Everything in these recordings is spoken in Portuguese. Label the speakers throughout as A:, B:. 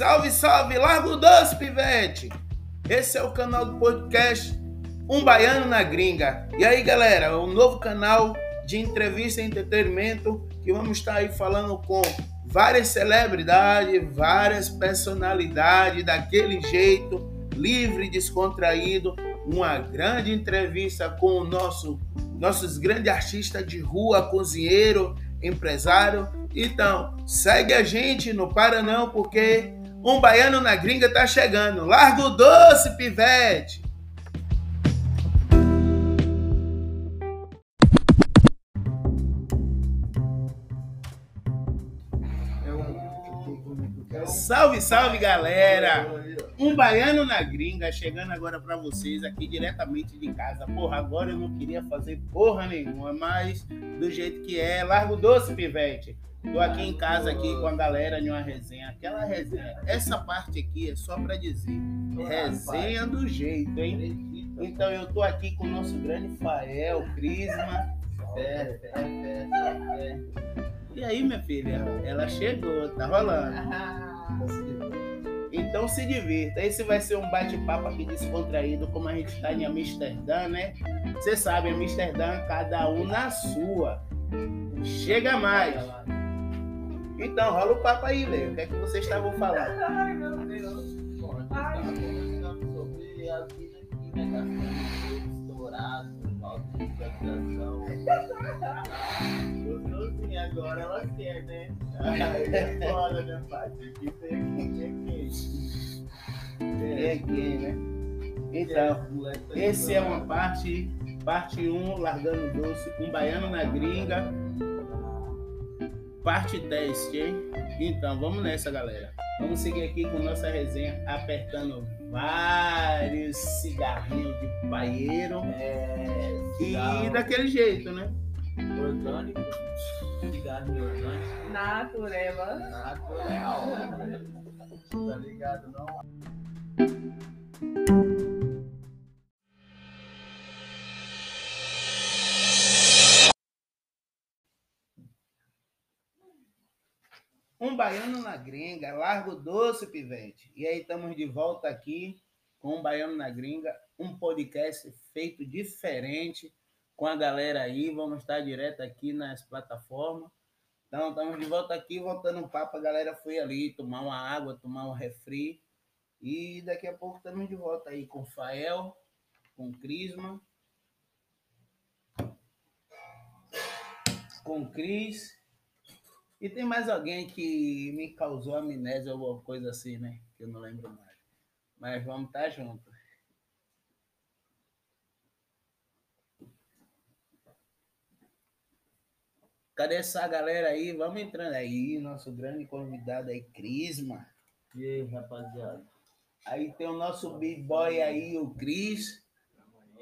A: Salve, salve, Largo Doce, Pivete! Esse é o canal do podcast Um Baiano na Gringa. E aí, galera, um novo canal de entrevista e entretenimento que vamos estar aí falando com várias celebridades, várias personalidades daquele jeito, livre, descontraído. Uma grande entrevista com o nosso nossos grandes artistas de rua, cozinheiro, empresário. Então, segue a gente, não para não, porque um baiano na gringa tá chegando. Largo doce, pivete! Salve, salve, galera! Um baiano na gringa chegando agora para vocês aqui diretamente de casa. Porra, agora eu não queria fazer porra nenhuma, mas do jeito que é, largo doce, pivete. Tô aqui em casa aqui com a galera em uma resenha. Aquela resenha. Essa parte aqui é só para dizer. Resenha do jeito, hein? Então eu tô aqui com o nosso grande Fael, Crisma. É, é, é, é. E aí, minha filha? Ela chegou, tá rolando. Então se divirta. Esse vai ser um bate-papo aqui descontraído, como a gente está em Amsterdã, né? Você sabe, Amsterdã, cada um na sua. Chega mais. Então, rola o papo aí, velho. O que é que vocês estavam falando?
B: Ai, meu Deus.
C: Bom, a gente estava falando sobre a vida aqui, né? Gastando estourado, automatização. Gostosinho agora, ela quer, né? É foda, né, pai? Tem que
A: É aqui, né? Então, esse é uma parte, parte 1, largando doce, um baiano na gringa, parte teste, hein? Então, vamos nessa, galera. Vamos seguir aqui com nossa resenha, apertando vários cigarrinhos de paieiro
C: É,
A: e daquele jeito, né?
C: orgânico, cigarro orgânico,
B: Natureba.
C: natural. Tá ligado, não?
A: Um baiano na gringa, largo doce, pivete. E aí estamos de volta aqui com um baiano na gringa, um podcast feito diferente com a galera aí. Vamos estar direto aqui nas plataformas. Então estamos de volta aqui, voltando um papo. A galera foi ali tomar uma água, tomar um refri. E daqui a pouco estamos de volta aí com o Fael, com o Crisma, com o Cris. E tem mais alguém que me causou amnésia ou alguma coisa assim, né? Que eu não lembro mais. Mas vamos estar junto. Cadê essa galera aí? Vamos entrando aí. Nosso grande convidado aí, Crisma.
C: E aí, rapaziada?
A: Aí tem o nosso b-boy aí, o Cris.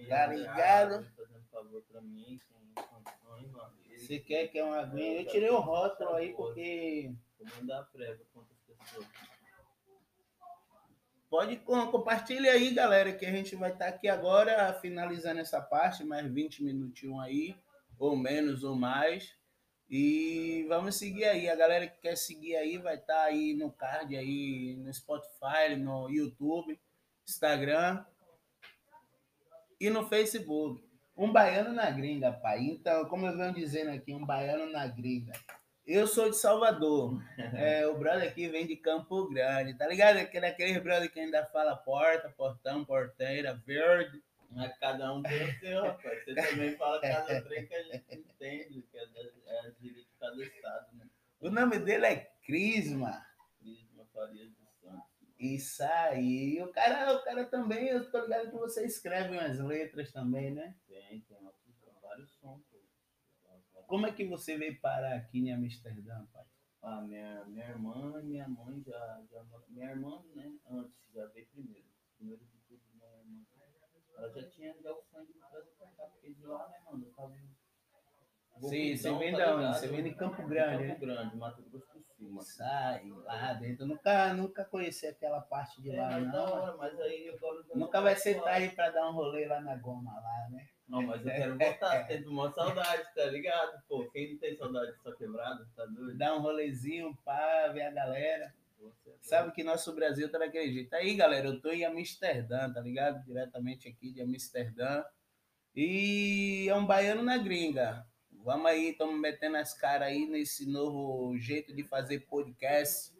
A: Tá ligado?
C: Fazendo favor pra mim.
A: Você quer que é uma aguinha? Eu tirei o rótulo aí porque
C: Vou mandar a pessoas.
A: Pode com- compartilha aí, galera, que a gente vai estar aqui agora finalizando essa parte, mais 20 minutinhos aí, ou menos ou mais. E vamos seguir aí. A galera que quer seguir aí vai estar aí no card aí, no Spotify, no YouTube, Instagram e no Facebook. Um baiano na gringa, pai. Então, como eu venho dizendo aqui, um baiano na gringa. Eu sou de Salvador. É, o brother aqui vem de Campo Grande, tá ligado? Aquele, aquele brother que ainda fala porta, portão, porteira, verde.
C: Mas cada um tem o seu, rapaz. Você também fala cada trem que a gente entende, que é, é a gíria de cada estado, né?
A: O nome dele é Crisma.
C: Crisma Farias dos Santos.
A: Isso aí. O cara, o cara também, eu tô ligado que você escreve umas letras também, né?
C: Tem, tem outros, vários sons. pô.
A: Como é que você veio parar aqui em Amsterdã, pai?
C: Ah, minha, minha irmã e minha mãe já, já. Minha irmã, né? Antes, já veio primeiro. Primeiro de tudo, minha irmã. Ela já tinha já o sangue do Brasil pra cá, porque de lá, né, mano? Eu tava.
A: Sim, você vem da onde? Você vem de Campo Grande, né?
C: Campo Grande, Mato Grosso do Sul, mano.
A: Sai lá dentro. Eu nunca, nunca conheci aquela parte de
C: É,
A: lá,
C: mas da
A: não.
C: hora, mas aí eu
A: Nunca vai
C: falar.
A: aí pra dar um rolê lá na goma lá, né?
C: Não, mas eu quero voltar, tendo uma saudade, tá ligado? Pô, quem não tem saudade de sua quebrada, tá doido?
A: Dar um rolezinho pra ver a galera.
C: Você é
A: Sabe que nosso Brasil tá jeito. Aí, galera, eu tô em Amsterdã, tá ligado? Diretamente aqui de Amsterdã. E é um baiano na gringa. Vamos aí, estamos metendo as caras aí nesse novo jeito de fazer podcast.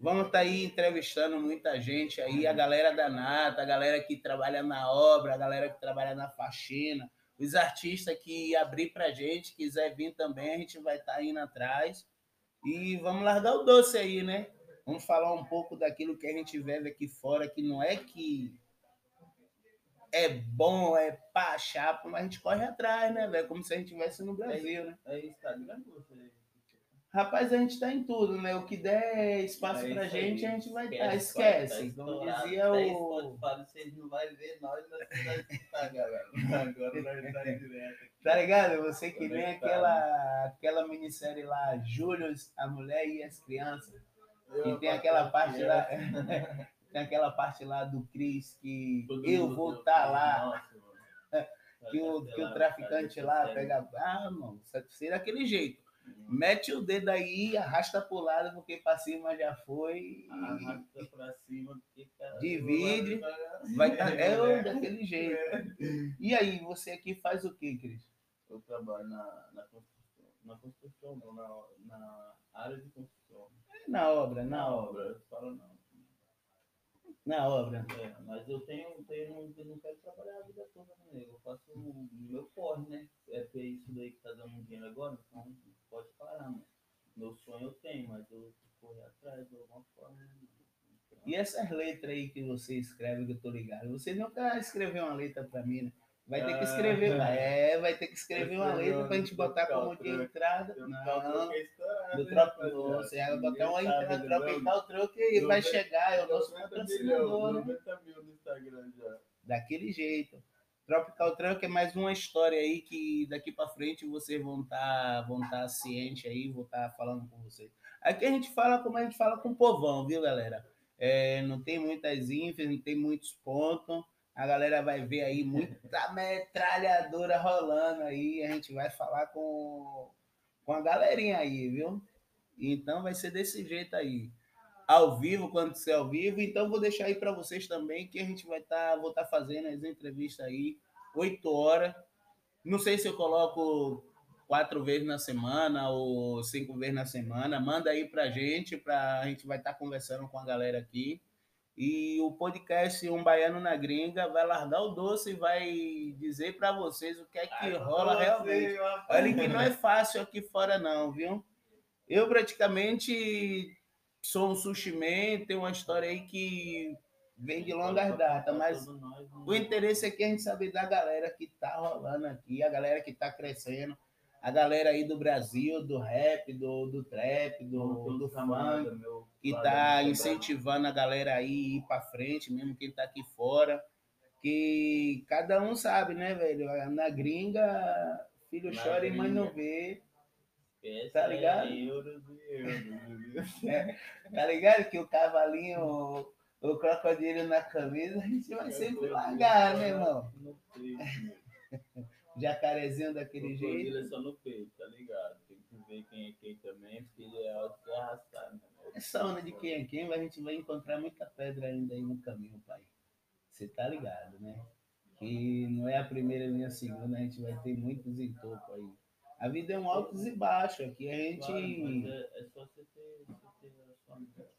A: Vamos estar aí entrevistando muita gente aí, a galera da Nata, a galera que trabalha na obra, a galera que trabalha na faxina, os artistas que abrir pra gente, quiser vir também, a gente vai estar indo atrás. E vamos largar o doce aí, né? Vamos falar um pouco daquilo que a gente vive aqui fora, que não é que é bom, é pá, chapa, mas a gente corre atrás, né, velho? Como se a gente estivesse no Brasil, né?
C: É Instagram você.
A: Rapaz, a gente tá em tudo, né? O que der espaço
C: É
A: pra
C: aí.
A: gente, a gente vai estar.
C: Tá
A: Esquece. Como
C: estourado,
A: dizia
C: tá
A: o.
C: Vocês não vão ver nós que tá, galera. Agora nós tá direto.
A: Tá ligado? Você que nem aquela, aquela minissérie lá, Július, a mulher e as crianças.
C: Eu,
A: E tem aquela parte lá.
C: criança,
A: Tem aquela parte lá do Cris que
C: todo
A: eu vou estar lá.
C: Nossa.
A: Que o, que o traficante lá pega. Ah, mano, ser daquele jeito. Mete o dedo aí, arrasta pro lado, porque pra cima já foi.
C: Arrasta pra cima, porque, cara,
A: Divide,
C: vai-
A: Vai tá, é o daquele jeito. E aí, você aqui faz o que, Cris?
C: Eu trabalho na, na construção. Na construção, não, na, na área de construção.
A: Na obra, na
C: Na
A: obra.
C: obra, eu falo não.
A: Na obra.
C: É, mas eu tenho, tenho, eu não quero trabalhar a vida toda, né? Eu faço o meu corre, né? É ter isso daí que tá dando um dinheiro agora, então pode parar, né? Meu sonho eu tenho, mas eu correr atrás de alguma forma. né? Então,
A: E essas letras aí que você escreve, que eu tô ligado, você nunca escreveu uma letra pra mim, né? Vai ter que escrever,
C: Ah.
A: é, vai ter que escrever uma letra pra gente botar como de entrada. Não,
C: troquei estourado,
A: do
C: né, rapaziada?
A: você vai botar uma entrada,
C: né, não?
A: e tal, troco e vai
C: 90
A: chegar, é o nosso
C: 90
A: patrocinador, né?
C: 90 mil no Instagram já.
A: daquele jeito. Tropical Trunk é mais uma história aí que daqui para frente vocês vão estar vão tá ciente aí, vou estar falando com vocês. Aqui a gente fala como a gente fala com o povão, viu, galera? É, não tem muitas infas, não tem muitos pontos. A galera vai ver aí muita metralhadora rolando aí. A gente vai falar com, com a galerinha aí, viu? Então vai ser desse jeito aí ao vivo, quando ser ao vivo. Então vou deixar aí para vocês também que a gente vai estar, vou estar fazendo as entrevistas aí, 8 horas. Não sei se eu coloco quatro vezes na semana ou cinco vezes na semana. Manda aí pra gente, pra, a gente vai estar conversando com a galera aqui. E o podcast Um Baiano na Gringa vai largar o doce e vai dizer para vocês o que é que rola realmente. Olha que não é fácil aqui fora, não, viu? Eu praticamente sou um sushi man, tenho uma história aí que vem de longas datas, mas o interesse aqui é a gente saber da galera que tá rolando aqui, a galera que tá crescendo, a galera aí do Brasil, do rap, do, do trap, do, do funk, que tá incentivando a galera aí a ir para frente, mesmo quem tá aqui fora. Que cada um sabe, né, velho? Na gringa, filho
C: Na
A: chora e mãe não
C: gringa.
A: vê. Tá ligado?
C: É euros e euros, viu?
A: Tá ligado? Que o cavalinho, o, o crocodilo na camisa, a gente vai sempre largar, né, irmão?
C: No peito.
A: Jacarezinho daquele
C: Crocodilo
A: jeito.
C: é só no peito, tá ligado? Tem que ver quem é quem também, porque ele é alto que arrastar, né?
A: Essa onda de quem é quem, mas a gente vai encontrar muita pedra ainda aí no caminho, pai. Você tá ligado, né? Que não é a primeira nem a segunda, a gente vai ter muitos entorpos aí. A vida é um altos e baixos. Aqui a gente.
C: Claro, é, é só você ter, você ter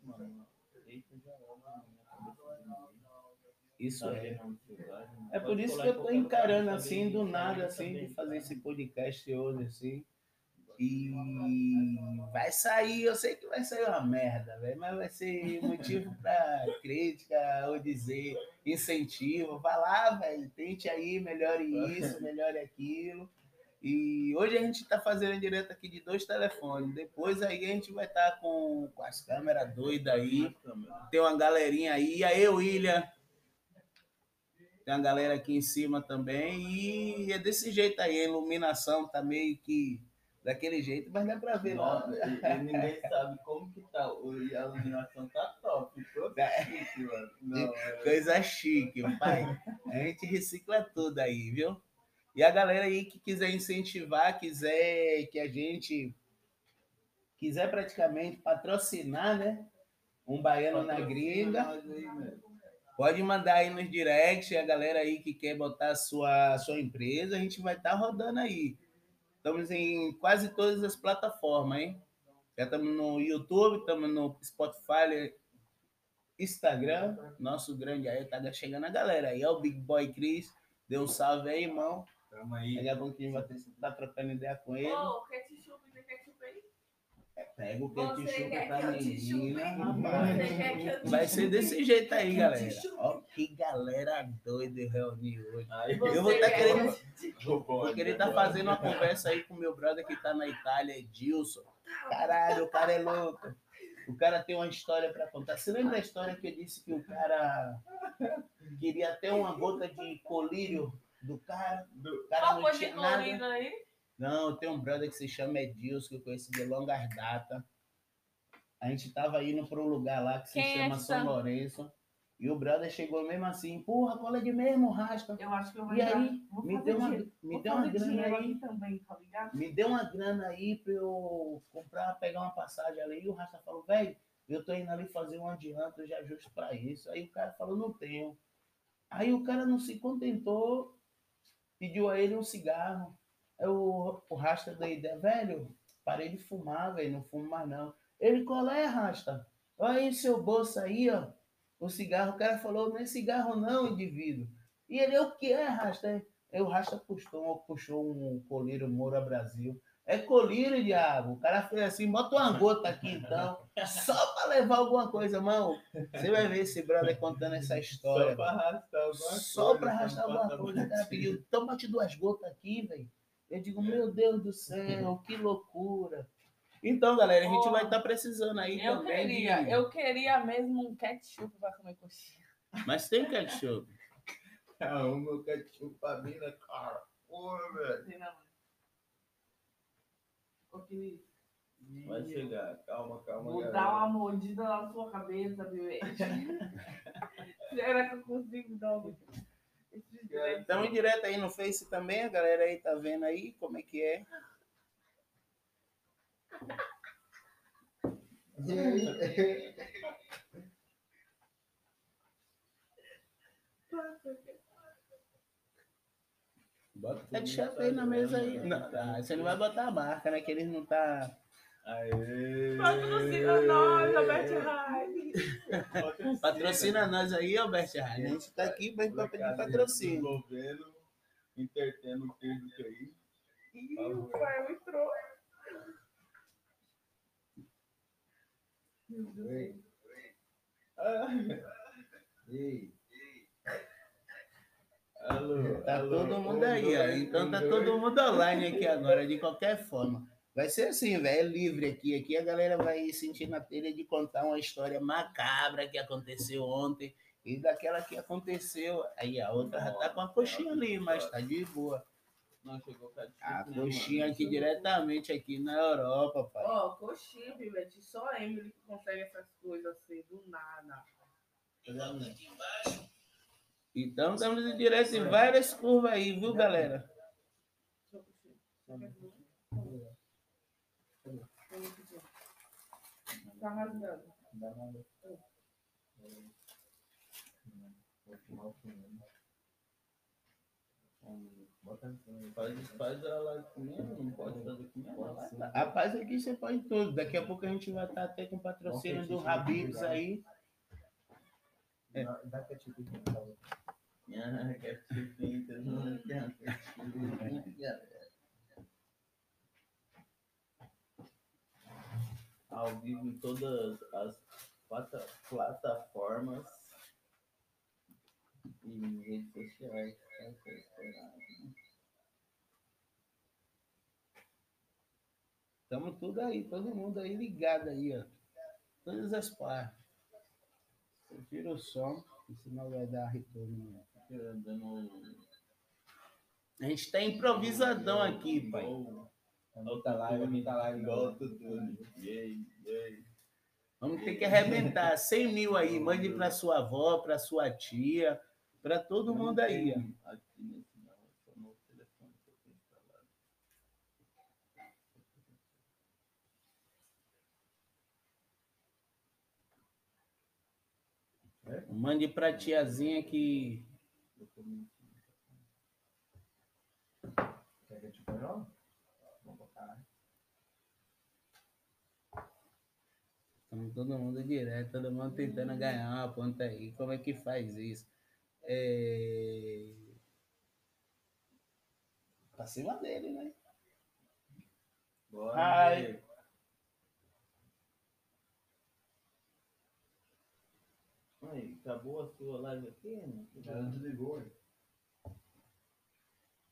C: mano.
A: Isso
C: Saber
A: é. É por isso que eu
C: lugar,
A: encarando assim, do
C: isso,
A: nada, assim, de fazer
C: cara.
A: esse podcast hoje, assim. E vai sair, eu sei que vai sair uma merda, velho, mas vai ser motivo para crítica ou dizer incentivo. Vai lá, velho, tente aí, melhore isso, melhore aquilo. E hoje a gente está fazendo direto aqui de dois telefones. Depois aí a gente vai estar com, com as câmeras doidas aí. Tem uma galerinha aí. E aí, William? Tem uma galera aqui em cima também. E é desse jeito aí. A iluminação tá meio que daquele jeito, mas dá pra ver lá.
C: E ninguém sabe como que tá. E a iluminação tá top.
A: É.
C: chique, mano. Não, é-
A: Coisa chique, pai. A gente recicla tudo aí, viu? E a galera aí que quiser incentivar, quiser que a gente quiser praticamente patrocinar, né? Um baiano na gringa, pode mandar aí nos direct a galera aí que quer botar a sua, sua empresa, a gente vai estar rodando aí. Estamos em quase todas as plataformas, hein? Já estamos no YouTube, estamos no Spotify, Instagram. Nosso grande aí tá chegando a galera aí. É o Big Boy Cris. Dê um salve aí, irmão.
C: Tamo aí.
A: Daqui a pouquinho vai estar trocando ideia com ele.
B: Ô, ketchup, tem ketchup aí?
A: Pega o
B: Você
A: ketchup pra menina,
B: Você
A: rapaz. Vai ser desse jeito aí, galera. Ó, que galera doida reunir hoje.
C: Aí,
B: Você
A: Eu vou tá
B: quer
A: querendo-
B: te-
A: Vou querer estar fazendo uma conversa aí com meu brother que tá na Itália, Edilson. Caralho, o cara é louco. O cara tem uma história para contar. Você lembra da história que eu disse que o cara queria até uma gota de colírio do cara? O cara
B: Qual
A: não
B: de
A: tinha nada.
B: aí?
A: Não, tem um brother que se chama Edilson, que eu conheço de longas data. A gente tava indo para um lugar lá que se
B: Quem é
A: chama
B: que
A: São
B: tá?
A: Lourenço. E o brother chegou mesmo assim, porra, cola de mesmo, raspa.
B: Eu acho que eu vou
A: E aí,
B: vou
A: me deu uma,
B: dinheiro.
A: me
B: Vou
A: deu uma grana aí.
B: também, tá ligado?
A: Me deu uma grana aí pra eu comprar, pegar uma passagem ali. E o Rasta falou, velho, eu tô indo ali fazer um adianto, eu já ajusto pra isso. Aí o cara falou, não tenho. Aí o cara não se contentou, pediu a ele um cigarro. Aí o, o Rasta deu a ideia, velho, parei de fumar, velho, não fumo mais não. Ele, qual é, Rasta? Olha aí seu bolso aí, ó. O cigarro, o cara falou, não é cigarro não, indivíduo. E ele, o que é, Rasta? Aí o Rasta puxou, puxou um colírio Moura Brasil. É colírio, diabo. O cara fez assim, bota uma gota aqui então, só pra levar alguma coisa, mano. Você vai ver esse brother contando essa história.
C: Só pra arrastar alguma coisa.
A: Só pra arrastar
C: não
A: alguma coisa. O cara pediu, então bate duas gotas aqui, velho. Eu digo, meu Deus do céu, que loucura. Então, galera, a gente vai estar precisando aí
B: Eu
A: também.
B: queria,
A: de-
B: eu queria mesmo um ketchup pra comer coxinha.
A: Mas tem ketchup.
C: Arruma o ketchup pra mim, né, cara? Porra, velho.
B: Querido,
C: Vai chegar, calma, calma,
B: Vou
C: galera.
B: dar uma mordida na sua cabeça, bebê. Será que eu consigo dar uma.
A: Estamos direto aí no Face também, a galera aí tá vendo aí como é que é. Bota o ketchup aí na mesa aí. Não, tá, você não vai botar a marca, né? Que eles não tá.
C: Aê!
B: Patrocina nós, Albert Heine.
A: Patrocina nós aí, Albert Ryan. A gente tá aqui pra pra pedir patrocínio.
C: Desenvolvendo, entretendo o público aí.
B: Ih, o pai entrou. Meu Deus.
C: Ei. Alô,
A: Tá
C: alô,
A: todo mundo
C: um,
A: aí, ó. Então
C: um,
A: tá
C: dois.
A: todo mundo online aqui agora, de qualquer forma. Vai ser assim, velho, é livre aqui. Aqui a galera vai sentir na telha de contar uma história macabra que aconteceu ontem e daquela que aconteceu. Aí a outra já tá com a coxinha ali, mas tá de boa.
C: Não chegou ketchup,
A: A
C: né,
A: coxinha
C: mano?
A: aqui diretamente aqui na Europa, pai.
B: Ó, coxinha, Pivete. Só a Emily que consegue essas coisas assim, do nada.
C: Vendo?
A: Então estamos em direto em várias curvas aí, viu, galera?
B: Tá rasgando.
C: Faz, faz a live comendo, não pode fazer live?
A: Rapaz, aqui você pode tudo. Daqui a pouco a gente vai estar até com patrocínio do Habibs aí. É.
D: Dá por
C: Ao vivo em todas as plata- plataformas e redes sociais.
A: Estamos tudo aí, todo mundo aí ligado aí, ó. Todas as partes. Você tira o som, senão vai dar retorno
C: dando.
A: A gente tá improvisadão aqui, pai.
D: Outra live, outra live,
C: igual tudo.
A: Vamos ter que arrebentar. 100 mil aí, mande para sua avó, para sua tia, para todo mundo aí.
C: Aqui
A: Mande para a tiazinha que
C: Mentindo.
D: Quer que eu te ponha não? Vou botar.
A: Estamos todo mundo direto, todo mundo tentando ganhar uma ponta aí. Como é que faz isso? É... Pra cima dele, né?
C: Bora,
A: Ai.
C: nego. Aí, acabou a sua live aqui, né?
D: Já não desligou, hein?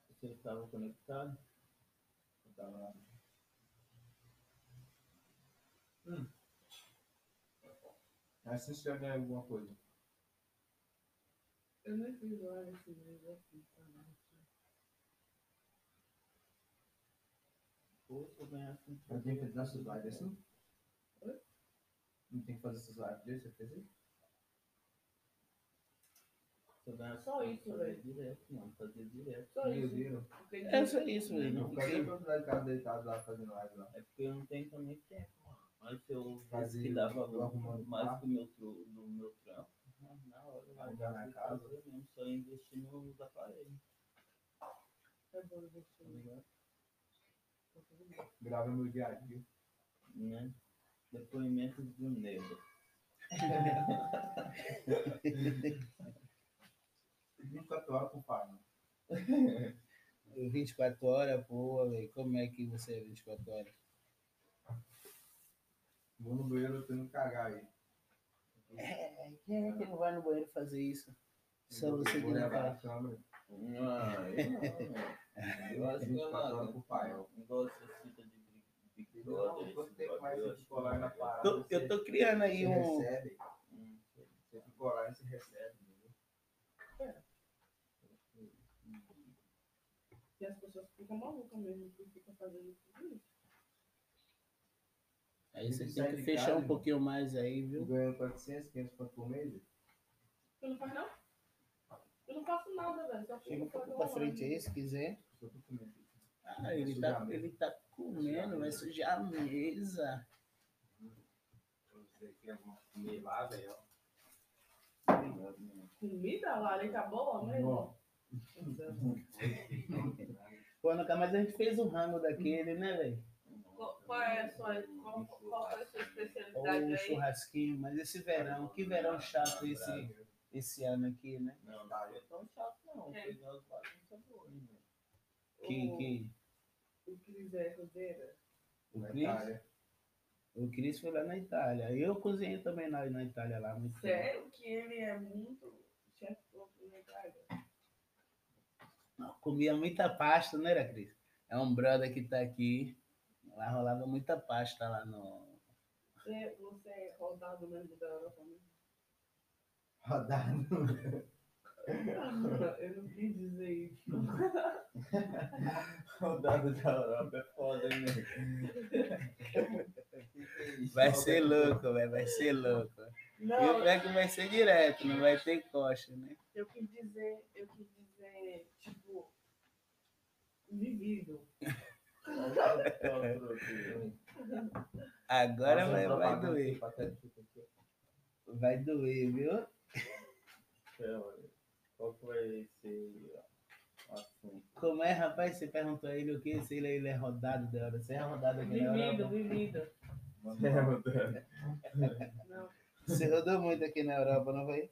C: Você estava conectado?
D: Eu tava lá. Hum. Assiste já ganha alguma coisa.
B: Eu nem fiz live esse mês aqui, tá?
C: Ou se eu ganhasse um
D: Não tem que fazer essas lives assim?
B: Oi?
D: Não tem que fazer essas lives desse, você fez aí?
C: Eu
B: Só
C: eu
B: isso,
C: fazia
B: velho.
C: direto, mano. Fazia direto.
B: Só
D: Meu
B: isso.
D: Deus.
A: É só isso,
D: Não,
A: velho.
D: cadê a oportunidade de ficar deitado lá fazendo live lá?
C: É porque eu não tenho também tempo, mano. Mas se eu
D: Fazer
C: visse que dava
D: arrumando
C: mais
D: carro.
C: que o meu, tru- do meu trampo, na- na hora eu
D: Arrumar
C: largava
D: na casa.
C: fazia mesmo, só investir nos aparelhos,
B: é bom você.
C: tá?
B: Tá.
D: Grava meu dia a dia.
C: Né? Depoimentos do negro.
D: 24 horas com o pai, mano.
A: 24 horas, pô, velho. Como é que você é 24 horas?
D: Vou no banheiro tendo que cagar aí.
A: É, quem é que não vai no banheiro fazer isso? Só
D: Vou-
A: você que
D: vou
A: não.
C: Ah, eu não, né? Eu acho que eu
D: 24 horas
C: não.
D: com o pai, ó.
C: Igual essa fita de
A: eu tô criando aí
D: Você
A: um.
D: recebe.
C: Hum,
D: Você fica lá e você recebe, entendeu?
B: E as pessoas ficam malucas mesmo, que ficam fazendo tudo isso.
A: Aí você
D: Tem que
A: fechar
D: casa,
A: um pouquinho mais aí,
D: Eu
A: viu?
D: ganho 400, 500 pontos por mês.
B: Tu não faz não? Eu não faço nada, velho. Só
A: Chega um pouco pra frente aí, se quiser.
D: Só tô comendo.
A: Ah, ele tá, ele tá comendo, vai sujar a mesa.
D: Você quer comer lá, velho?
B: Comida lá, ali tá boa mesmo?
A: Pô, nunca mais a gente fez o rango daquele, né, velho?
B: Qual, é a sua, qual, qual foi a sua
A: Ou
B: especialidade
A: um
B: aí?
A: churrasquinho, mas esse verão, que verão chato esse, esse ano aqui, né?
C: Não, não foi tão chato não.
B: É.
A: Que,
B: O-
A: que
B: O Cris é
A: o
D: Na
A: Cris,
D: Itália.
A: o Cris foi lá na Itália. Eu cozinhei também na, na Itália lá, muito tempo.
B: Sério que ele é muito chefe do na Itália?
A: Não, comia muita pasta, né, era, Cris? É um brother que tá aqui. Lá rolava muita pasta lá no.
B: Você, você é rodado mesmo da Europa mesmo?
D: Rodado.
B: Eu não quis dizer isso.
C: Rodada da Europa é foda, velho?
A: Vai ser louco, velho, vai ser louco. E o
B: Não,
A: é que vai ser direto, não vai ter coxa, né?
B: eu quis dizer, eu quis dizer, tipo, vivido.
A: Agora
D: Nossa,
A: vai, vai doer. Vai doer, viu?
C: Qual foi esse assunto?
A: Como é, rapaz? Você perguntou a ele o que? Se ele, ele é rodado da hora. Você é rodado aqui na
B: Vivido,
A: Europa?
B: vivido.
C: É,
B: Não.
A: Você rodou muito aqui na Europa, não foi?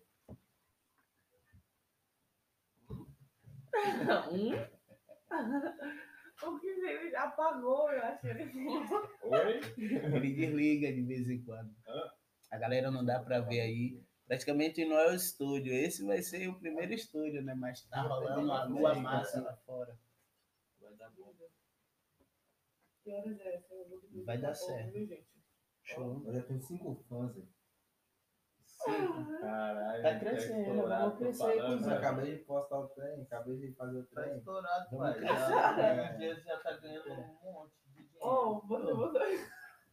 B: Um? O que ele apagou, eu acho que ele.
C: Oi?
A: Ele desliga de vez em quando. A galera não dá pra ver aí. Praticamente não é o estúdio. Esse vai ser o primeiro estúdio, né? Mas tá rolando uma lua massa lá fora.
C: Vai dar bom.
B: Que horas é
A: Vai dar
B: a
A: certo. Show.
D: Eu já tenho cinco fãs, velho.
C: Caralho.
A: Tá crescendo,
C: estourado,
A: vamos crescer,
C: falando,
A: cuzão.
D: Eu
C: velho.
D: acabei de postar o trem, acabei de fazer o
C: Tá
D: trem.
C: estourado,
A: Vamos
C: pai. Já, dias já tá ganhando um monte de dinheiro.
B: Oh.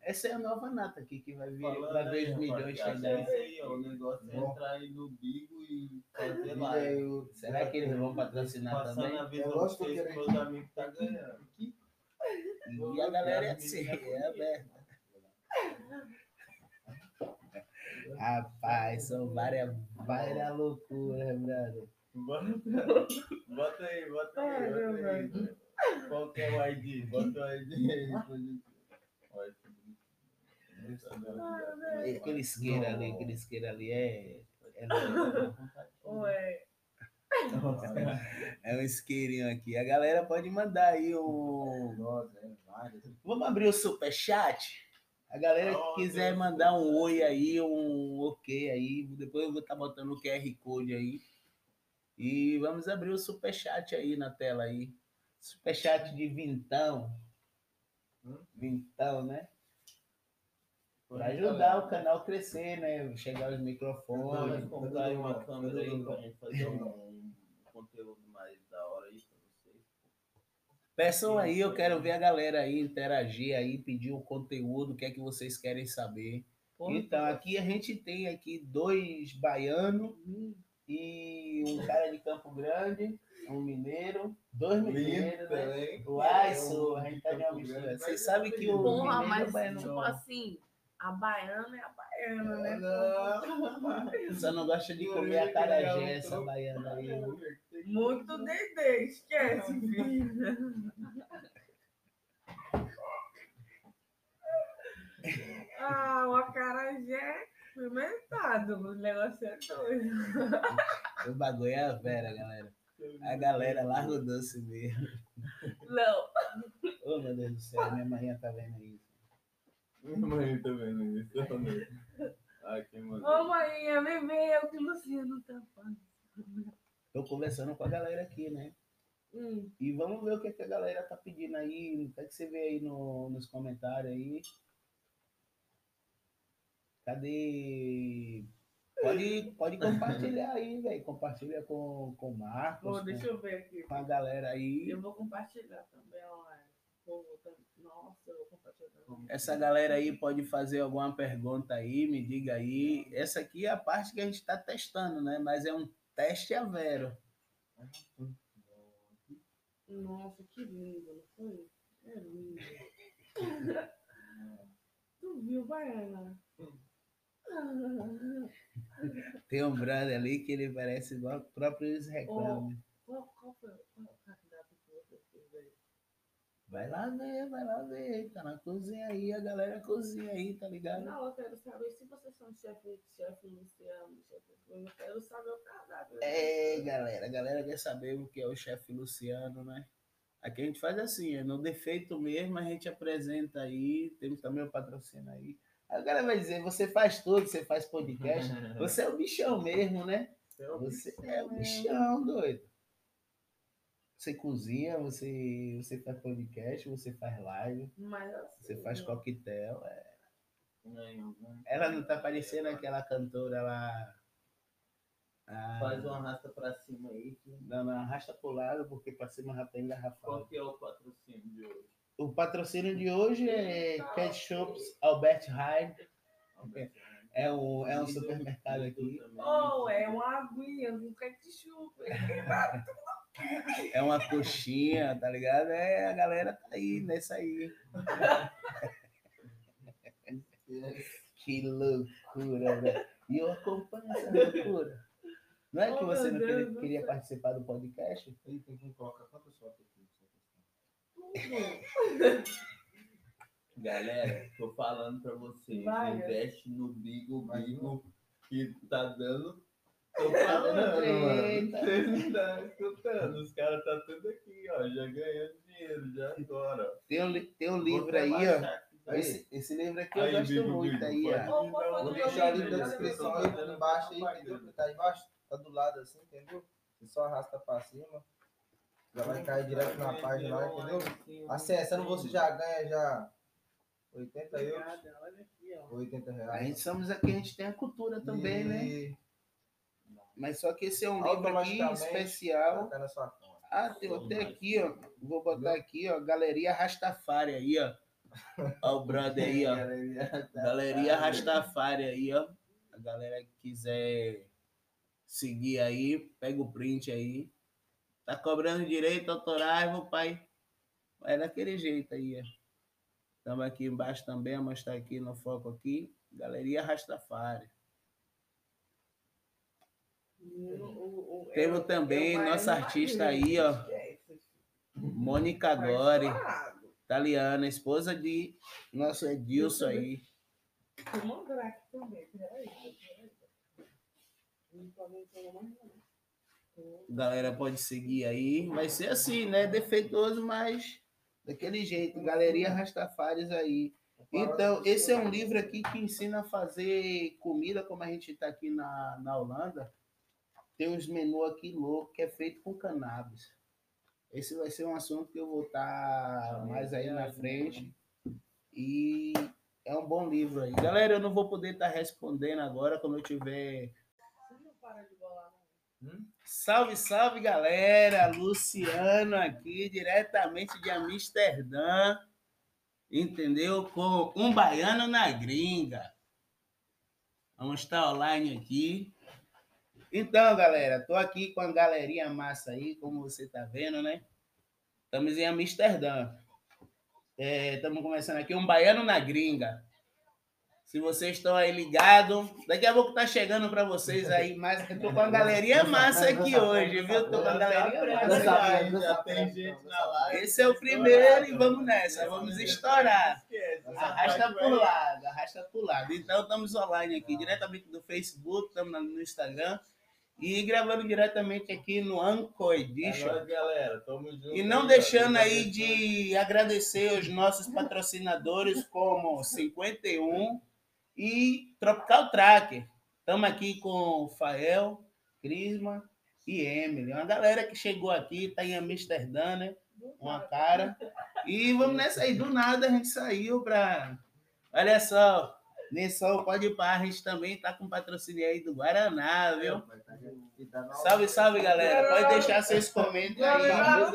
A: Essa é a nova nata aqui que vai vir,
C: Falando
A: vai ver os milhões.
C: É isso aí, ó. O negócio é entrar aí no Bigo e fazer
D: eu-
A: Será que eles vão patrocinar
C: Passando
A: também?
C: a
D: É
C: vocês,
D: eu
C: que meus amigos tá ganhando.
A: E a galera é assim, é aberta. Rapaz, são várias Vai dar loucura, brother.
C: Bota, bota aí, bota aí,
B: Ai, meu
C: bota aí. Qual que é o ID? Bota o ID aí. Olha que.
A: Aquele isqueiro ali, aquele isqueiro ali é. É, louco.
B: Ué.
A: é um isqueirinho aqui. A galera pode mandar aí um.
D: Nossa, é várias.
A: Vamos abrir o superchat? A galera que quiser mandar um oi aí, um ok aí, depois eu vou estar botando o QR Code aí. E vamos abrir o superchat aí na tela aí. Superchat de vintão. Vintão, né? Pra ajudar o canal a crescer, né? Chegar os microfones.
C: comprar uma câmera aí pra gente fazer um conteúdo mais da hora aí pra vocês.
A: Peçam aí, eu quero ver a galera aí interagir aí, pedir o conteúdo, o que é que vocês querem saber. Então, aqui a gente tem aqui dois baianos e um cara de Campo Grande, um mineiro, dois mineiros, né? Uai, sou, a gente tá de uma mistura. Vocês sabem que o
B: Porra,
A: mineiro
B: mas
A: é baiano.
B: tipo assim, a baiana é a baiana, né?
A: Só não gosta de comer a carajé, essa baiana aí.
B: Muito dedê, esquece, filho. Ah, o acarajé pimentado, o negócio é doido.
A: O bagulho é a vera, galera. A galera larga o doce mesmo.
B: Não,
A: Ô, meu Deus do céu, minha mãe tá vendo isso.
C: Minha mãe tá vendo isso. Ai, quem mandou.
B: ô mãe, vem ver o que o Luciano tá fazendo.
A: Tô conversando com a galera aqui, né?
B: Hum,
A: E vamos ver o que, é que a galera tá pedindo aí. O que, é que você vê aí no- nos comentários aí? Cadê? Pode, pode compartilhar aí, velho. Compartilha com, com o Marcos,
B: Pô,
A: com,
B: deixa eu ver aqui.
A: com a galera aí.
B: Eu vou compartilhar também online. Vou botar- Nossa, eu vou compartilhar.
A: Essa galera aí pode fazer alguma pergunta aí, me diga aí. Essa aqui é a parte que a gente está testando, né? Mas é um teste a vero.
B: Nossa, que lindo, não foi? É lindo. tu viu, Baiana?
A: Tem um brother ali que ele parece igual o próprio reclame.
B: Qual, qual foi qual é o cardápio que você fez aí?
A: Vai lá ver, vai lá ver. Tá na cozinha aí, a galera cozinha aí, tá ligado?
B: Não, eu quero saber se vocês são chefe, chefe Luciano, chefe eu quero saber o cardápio.
A: É, galera, a galera quer saber o que é o chefe Luciano, né? Aqui a gente faz assim, é no defeito mesmo, a gente apresenta aí, temos também o patrocínio aí. Aí o cara vai dizer, você faz tudo, você faz podcast, você é o bichão mesmo, né? Você é o bichão, doido. Você cozinha, você, você faz podcast, você faz live,
B: Mas assim,
A: você faz coquetel. é. Ela não tá parecendo aquela cantora lá. Ah,
C: Faz uma raça pra cima aí. que-
A: Não, não, arrasta pro lado, porque pra cima já tem
C: Qual
A: engarrafado.
C: que é o patrocínio de hoje?
A: O patrocínio de hoje é Ketchups Albert Heijn. É um, é um supermercado aqui.
B: Oh, é uma aguinha, um ketchup.
A: É uma coxinha, tá ligado? É, a galera tá aí, nessa aí. Que loucura, velho. E eu acompanho essa loucura. Não é que
B: Oh,
A: você
B: meu
A: não
B: Deus
A: queria,
B: do
A: queria participar do podcast?
D: Aí tem quem coloca quantas fotos aqui?
C: Galera, tô falando pra vocês.
B: Vai,
C: investe no Bigo Bigo que tá dando. Tô falando, mano. Vocês não estão escutando. Os caras tá tudo aqui, ó. Já ganhando dinheiro, já agora.
A: Tem um, tem um livro aí, ó.
C: tá?
A: Esse, esse livro aqui eu
C: Aí,
A: gosto
C: Bigo,
A: muito
C: Bigo,
A: aí, ó.
D: Vou deixar o da
B: dele?
D: descrição aí por embaixo aí, entendeu? Tá aí embaixo, tá do lado assim, entendeu? Você só arrasta pra cima. Já vai cair direto na página lá, entendeu? Acessando você já ganha já 80 euros,
B: Obrigada, olha aqui, ó.
D: 80
A: A
D: reais.
A: gente somos aqui, a gente tem a cultura também, né? Mas só que esse é um livro aqui especial.
D: Tá na sua conta.
A: Ah, tem até aqui, ó. Vou botar aqui, ó. Galeria Rastafari aí, ó. Ó o brother aí, ó. Galeria Rastafari aí, ó. A galera que quiser seguir aí, pega o print aí. Tá cobrando direito autorais, meu pai. É daquele jeito aí, ó. Estamos aqui embaixo também, vou mostrar aqui no foco aqui. Galeria Rastafari.
B: O- o-
A: Temos
B: é-
A: também
B: o
A: nossa artista aí, ó. Mônica
B: estourado.
A: italiana, esposa de nosso Edilson aí.
B: Vou mandar aqui também. Peraí, tá.
A: Galera pode seguir aí. Vai ser assim, né? Defeituoso, mas daquele jeito. Galeria Rastafares aí. Então, esse é um livro aqui que ensina a fazer comida, como a gente está aqui na, na Holanda. Tem uns menus aqui loucos que é feito com cannabis. Esse vai ser um assunto que eu vou estar mais aí na frente. E é um bom livro aí. Galera, eu não vou poder estar respondendo agora quando eu tiver
B: não.
A: Salve, salve, galera! Luciano aqui, diretamente de Amsterdã, entendeu? Com um baiano na gringa. Vamos estar online aqui. Então, galera, tô aqui com a galerinha massa aí, como você tá vendo, né? Estamos em Amsterdã. Estamos começando aqui um baiano na gringa. Se vocês estão aí ligados, daqui a pouco tá chegando para vocês aí, mas eu tô com a galerinha massa aqui hoje, viu? Tô com a galerinha massa
C: Já tem gente na live.
A: Esse é o primeiro e vamos nessa, vamos estourar. Arrasta pro lado, arrasta pro lado. Então estamos online aqui, diretamente do Facebook, estamos no Instagram e gravando diretamente aqui no Anchor
C: É
A: Edition.
C: nóis, galera. Tamo junto.
A: E não deixando
C: ó.
A: aí de agradecer os nossos patrocinadores como 51 e Tropical Tracker. Estamos aqui com Fael, Crisma e Emily. Uma galera que chegou aqui, está em Amsterdã, né? Uma cara. E vamos nessa aí. Do nada a gente saiu para. Olha só, Nessol pode ir para. A gente também está com patrocínio aí do Guaraná, viu? Salve, salve, galera. Pode deixar seus comentários aí.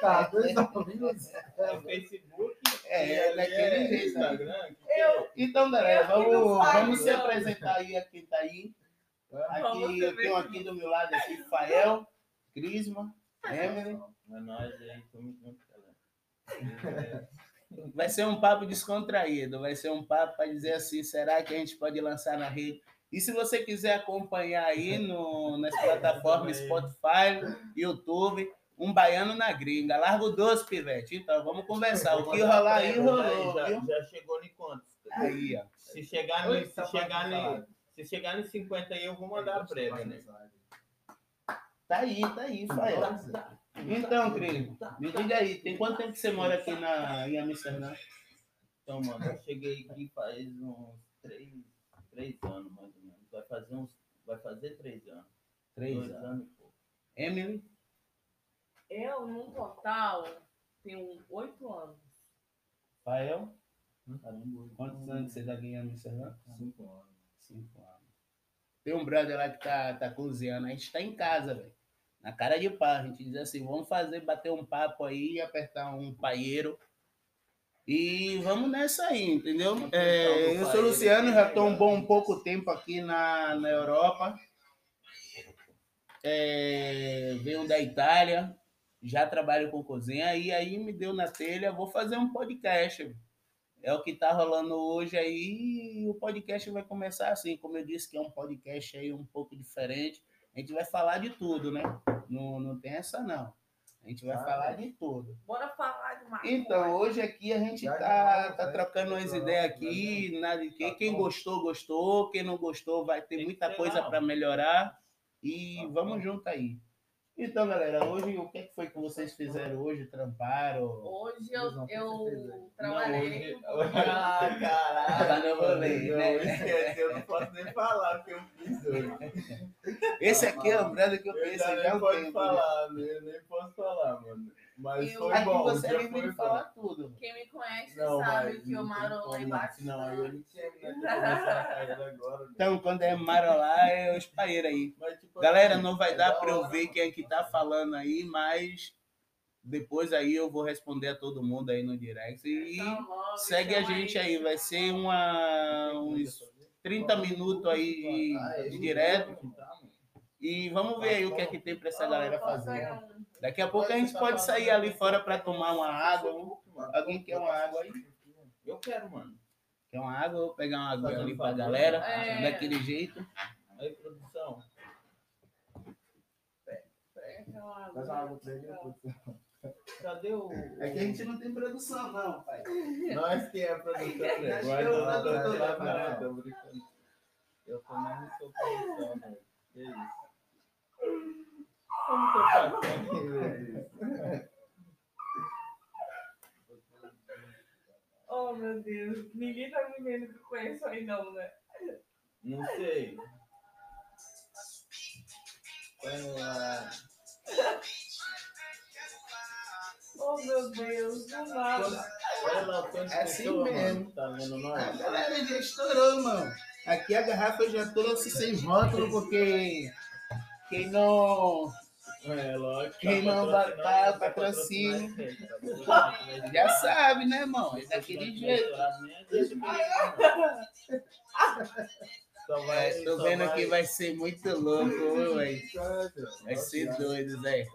D: Tá dois ao vivo.
C: É Facebook.
A: É,
C: ali
A: daquele
C: é
A: jeito.
B: Eu,
A: Então, galera, vamos, vamos se apresentar aí a quem tá aí. Aqui, eu tenho aqui do meu lado aqui Fael, Crisma, Emily.
C: É nóis aí. Tamo junto, galera.
A: Vai ser um papo descontraído, vai ser um papo para dizer assim, será que a gente pode lançar na rede? E se você quiser acompanhar aí no, nas plataformas Spotify, YouTube, um baiano na gringa. Largo doce, pivete. Então, vamos conversar. O que rolar aí, rolou,
C: já,
A: viu?
C: já chegou em quantos?
A: Aí, ó.
C: Se chegar, no, se
D: tá
C: chegar,
D: falando.
C: no, se chegar nos 50 aí, eu vou mandar a prévia, né?
A: Tá aí, tá aí, Fael. Então, Cris, me diga aí, tem quanto tempo que você mora aqui na, em Amsterdã?
C: Então, mano, eu cheguei aqui faz uns três, três anos, mais ou menos. Vai fazer uns. Vai fazer três anos.
A: Três
C: Dois
A: anos.
C: anos e pouco.
A: Emily?
B: eu, no total, tenho oito anos.
A: Fael?
C: Caramba,
A: Quantos anos você tá aqui em Amsterdã?
C: Cinco anos.
A: Cinco anos. Tem um brother lá que tá, tá cozinhando. A gente tá em casa, velho. Na cara de pau. A gente diz assim, vamos fazer, bater um papo aí, apertar um paieiro. E vamos nessa aí, entendeu? É, eu sou o Luciano, já estou um bom pouco tempo aqui na, na Europa. É, venho da Itália, já trabalho com cozinha, e aí me deu na telha, vou fazer um podcast. É o que está rolando hoje aí, o podcast vai começar assim, como eu disse, que é um podcast aí um pouco diferente. A gente vai falar de tudo, né? Não, não tem essa não. A gente vai
D: Ah,
A: falar de tudo.
B: Bora falar de maconha.
A: Então, hoje aqui a gente
D: Já
A: tá,
D: já,
A: tá
D: né?
A: trocando umas ideias aqui, nada de quem,
D: Tá
A: quem gostou, gostou, quem não gostou vai ter muita coisa para melhorar e
D: Tá
A: vamos
D: bom.
A: junto aí. Então, galera, hoje o que que foi que vocês fizeram hoje? Tramparam?
B: Hoje eu,
D: Não,
B: eu trabalhei.
C: Não, hoje- Ah, caralho.
A: Tá no rolê,
C: Não,
A: né?
C: esquece, eu não posso nem falar o que eu fiz hoje.
A: Esse aqui é o brother que eu
C: Eu
A: conheço
C: já
A: já
C: nem posso
A: tempo. né?
C: falar, né? eu nem posso falar, mano. Mas
B: Eu-
C: foi
A: Aqui
C: bom.
A: você é livre de
C: bom.
A: falar tudo.
B: Quem me conhece
C: Não,
B: sabe que eu
C: não
B: moro lá embaixo.
C: Senão eu
B: né?
C: não tinha né, agora. né?
A: Então, quando é marolar, é os paeiros aí.
C: Mas, tipo,
A: Galera,
C: assim,
A: não vai
C: é
A: dar
C: da
A: para eu ver
C: mano.
A: quem é que tá falando aí, mas depois aí eu vou responder a todo mundo aí no direct. E
B: Então, logo,
A: segue a
B: então
A: gente
B: é
A: aí,
B: isso.
A: vai ser uma, uns 30 minutos aí
C: Ah, é
A: de
C: isso
A: direto.
C: tá?
A: E vamos ver aí o que é que tem para essa galera
B: eu
A: fazer. Daqui a pouco a gente pode sair ali fora para tomar uma água. Alguém quer uma água aí?
C: Eu quero, mano.
A: Quer uma água? Eu vou pegar uma água ali pra
C: favor.
A: galera.
B: É.
A: Daquele jeito.
C: Aí, produção.
D: Faz uma água pra ele,
B: água.
D: produção.
C: Cadê o.
A: É que a gente não tem produção, não, pai.
C: Nós que é produção, né?
A: Que eu
C: lá,
A: tô- tô-
C: guarda
A: tô-
C: brincando. Eu também não sou produção, né? Que isso? Como que eu faço?
B: Oh, meu Deus. Ninguém tá me vendo que eu conheço aí, não, né?
C: Não sei. Põe lá.
B: Oh, meu Deus. Do nada.
C: Olha lá o tanto
A: É assim
C: pessoa,
A: mesmo.
C: mano. Tá vendo
A: A
C: nós?
A: galera já estourou, mano. Aqui a garrafa eu já trouxe sem rótulo, porque quem não.
C: É, lógico.
A: Quem não vai-
C: tá
A: patrocínio. Já
C: né?
A: sabe, né, irmão? É daquele
C: não
A: jeito.
C: vai,
A: É, tô vendo que vai ser muito louco, velho. Vai ser doido, Zé.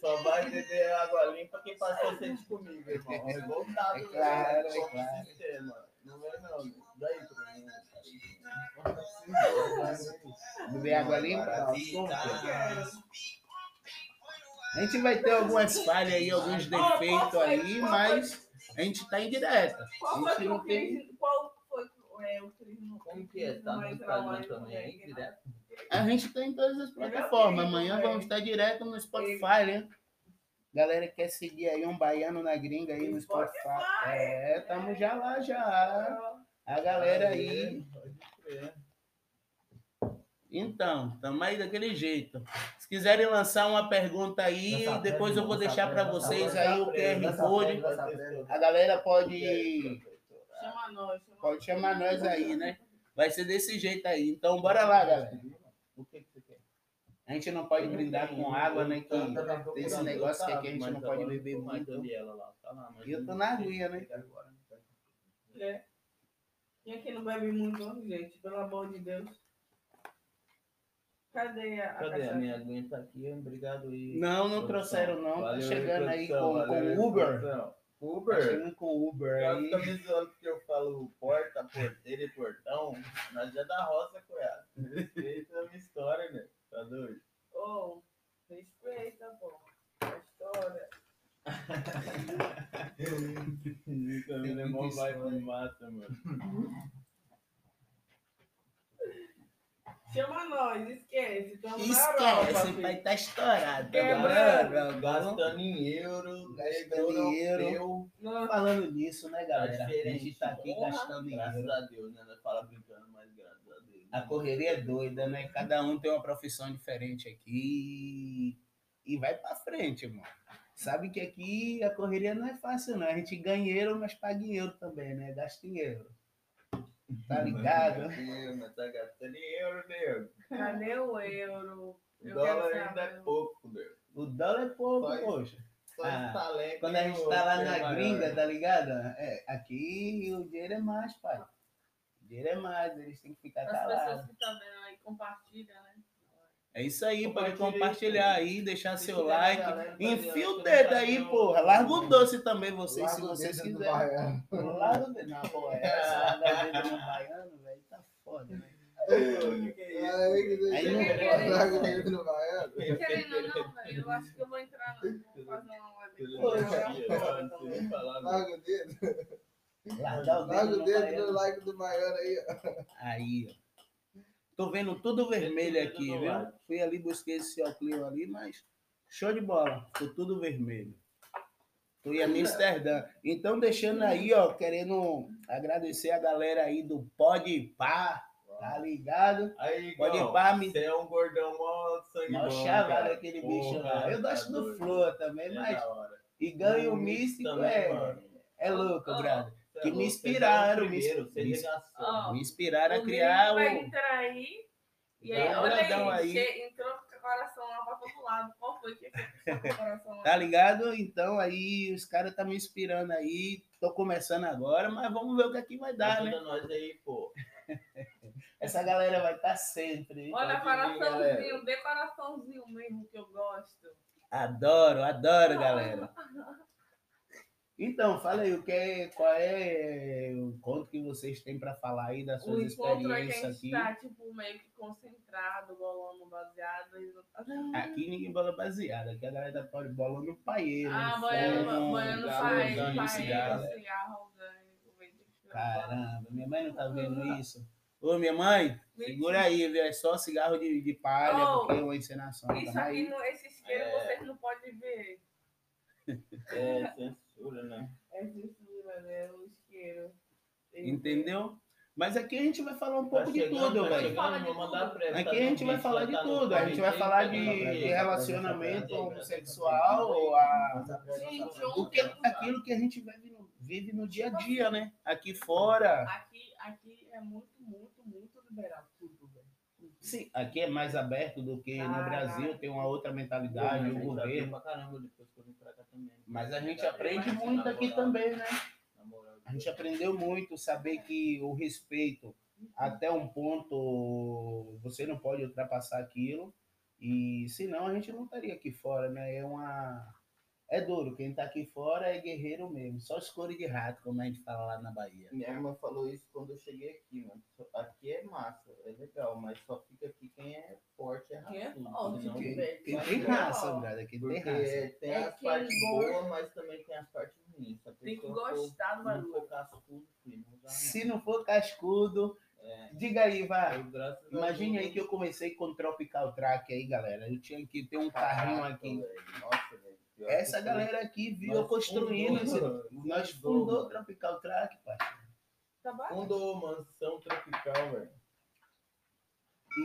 C: Só vai beber água limpa quem passou sede comigo, irmão.
A: É claro,
C: né?
A: é
C: Como
A: claro.
C: sistema. Não é não. Daí, pra mim.
A: Beber água limpa?
D: Tá,
A: A gente vai ter algumas falhas aí, alguns defeitos aí, mas a gente tá em direta.
B: Qual
A: A
B: foi
A: gente
B: que
A: não
B: o
A: tem.
B: Qual foi é, o não...
C: Como que é? Tá no Instagram também aí,
B: não
C: direto?
A: A gente tá em todas as plataformas. Amanhã vamos estar direto no Spotify, né? Galera que quer seguir aí um baiano na gringa aí no Spotify. É, tamo já lá já. A galera aí.
C: Pode crer.
A: Então, tamo aí daquele jeito. Se quiserem lançar uma pergunta aí, depois eu vou deixar para vocês aí o QR Code. A galera pode,
B: Chama nós. Chama
A: pode chamar nós aí, né? Vai ser desse jeito aí. Então, bora lá, galera.
C: O que você quer?
A: A gente não pode brindar com água, né? Que tem esse negócio que aqui a gente não pode beber muito. E eu tô na aguinha, né?
B: É. Quem aqui não bebe muito, não, gente? Pelo amor de Deus. Cadê a,
C: Cadê? A minha aguinha tá aqui, obrigado aí.
A: Não, não trouxeram não. Tá
C: Valeu
A: chegando aí com,
C: valeu
A: com Uber.
C: produção.
A: Tá
C: Uber?
A: chegando com Uber
C: Ela
A: aí.
C: fica me zoando porque eu falo porta, porteira e portão. Nós já da roça, cunhado. Respeita a minha história, né? Tá doido?
B: Oh, respeita, pô. A história.
C: Mina é mó vai de massa, mano.
B: Chama nós, esquece. Tamo na
A: Esquece, pai
B: filho.
A: tá estourado.
B: Quebrando.
C: Gastando em euro,
A: Gastando em euro.
B: Nossa,
A: Falando nisso, né,
C: Tá
A: galera? A
C: diferente.
A: gente tá aqui
C: Porra,
A: gastando
C: Graças
A: dinheiro.
C: a Deus, né? Nós fala brincando, mas graças a Deus.
A: A correria é doida, né? Cada um tem uma profissão diferente aqui. E vai pra frente, irmão. Sabe que aqui a correria não é fácil, não. A gente ganha euro, mas paga em euro também, né? Gasta em euro. Tá ligado?
C: Mas tá gastando em euro, nego.
B: cadê o euro?
C: O dólar ainda é pouco, nego.
A: O dólar é pouco,
C: Só
A: poxa.
C: Só
A: Ah. Quando a gente tá lá
C: o
A: na
C: maior.
A: gringa, tá ligado? É, aqui o dinheiro é mais, pai. O dinheiro é mais, eles têm que ficar
B: As pessoas
A: calados.
B: que estão vendo aí, compartilha, né?
A: É isso aí, pode
C: Compartilha
A: compartilhar
C: aí,
A: deixar
C: Se
A: seu like.
C: galera, fazer
A: Enfia o dedo aí, porra.
C: um-
A: Larga o doce também, vocês, se
D: Larga
A: vocês quiserem.
D: baiano.
A: Larga o dedo. Não, porra, essa larga o dedo no baiano, velho, tá foda, velho.
C: É
D: larga.
B: Querendo ou não, velho, eu acho que eu vou entrar, no- vou fazer uma.
D: Larga o dedo.
A: Larga o dedo
D: Larga o
A: no
D: like do baiano aí. ó.
A: Aí, ó. Tô vendo tudo vermelho aqui,
C: no
A: viu? Fui ali, busquei esse óculos ali, mas show de bola. Ficou tudo vermelho. Tô em Amsterdã. Então, deixando aí, ó, querendo agradecer a galera aí do Pode Pá, tá ligado?
C: Aí,
A: Pode pá, me-
C: Você é um gordão mó sangue
A: Mó chavado aquele bicho
C: Porra,
A: lá. Eu
C: tá
A: gosto do. Flor também,
C: É
A: mas. E ganho
C: O
A: místico é,
C: mano.
A: é louco,
B: Oh,
A: brother.
C: É
A: Que me inspiraram,
C: é o
A: me
C: primeiro,
A: me- Me inspiraram a
B: o
A: criar
B: Vini vai
A: o.
B: entrar aí. E aí,
A: Dá um
B: olha aí,
A: aí.
B: entrou com o coração lá pra todo lado. Qual foi que fez com o coração lá?
A: Tá ligado? Então aí os caras tá me inspirando aí. Tô começando agora, mas vamos ver o que aqui vai dar, né?
C: Ajuda nós aí, pô.
A: Essa galera vai estar sempre. hein?
B: Olha, coraçãozinho, dê coraçãozinho mesmo que eu gosto.
A: Adoro, adoro, galera. Então, fala aí, o que é, qual é o conto que vocês têm para falar aí das
B: O
A: suas
B: encontro é que a
A: experiências
B: gente
A: aqui?
B: tá, tipo, meio que concentrado, bolando baseado. e não-
A: Aqui ninguém bola baseada, aqui a galera pode bolando paeiro.
B: Ah,
A: fumo,
B: boiando, boiando
A: cigarro,
B: vende
A: Caramba, minha mãe não tá vendo isso. Ô, minha mãe, segura aí, viu? É só cigarro de, de palha,
B: Oh,
A: porque é uma encenação.
B: Isso
A: tá?
B: aqui, no, esse isqueiro,
C: É.
B: vocês não podem ver.
C: É censura, né?
B: É censura, né? O isqueiro.
A: Entendeu? Mas aqui a gente vai falar um pouco
C: Tá
A: de tudo,
C: tá
A: velho.
C: chegando,
B: de tudo.
C: prévia,
A: Aqui
C: tá
A: a gente
C: no
A: vai falar de
C: tá
A: tudo. A gente vai falar
C: tá
A: de, relacionamento
C: tá
A: homossexual, a, o que, aquilo que a gente vive no, vive no dia a dia, né? Aqui fora.
B: Aqui, aqui é muito, muito, muito liberal.
A: Sim, aqui é mais aberto do que no. Brasil, tem uma outra mentalidade, o governo.
C: caramba depois que eu vim pra cá também.
A: Mas a gente aprende muito aqui
C: moral,
A: também, né?
C: moral.
A: A gente aprendeu muito, saber que o respeito até um ponto você não pode ultrapassar aquilo. E senão a gente não estaria aqui fora, né? É uma. É duro, quem tá aqui fora é guerreiro mesmo, só escuro de rato, como a gente fala lá na Bahia.
C: Minha irmã falou isso quando eu cheguei aqui, mano. Aqui é massa, é legal, mas só fica aqui quem é forte, é
B: Quem é forte,
C: senão-
B: quem-
A: Quem, quem
B: Mas
A: tem
B: é
A: raça, brother, quem
C: Porque
A: tem raça.
C: tem
B: É
C: as
B: quem
C: partes boas, mas também tem as partes ruins.
B: Tem que gostar do
C: não
B: bagulho.
C: for cascudo, filho, não não.
A: Se não for cascudo,
C: É,
A: diga aí, vai. Imagine aí que eu comecei com o Tropical Track aí, galera. Eu tinha que ter um carrinho
C: caraca,
A: aqui.
C: velho. Nossa, velho.
A: Essa galera aqui viu
C: Nós
A: eu construindo esse.
C: fundou,
A: Nós
C: fundou,
A: o. Tropical Track, pai.
B: Tá bom?
C: Fundou mansão tropical, velho.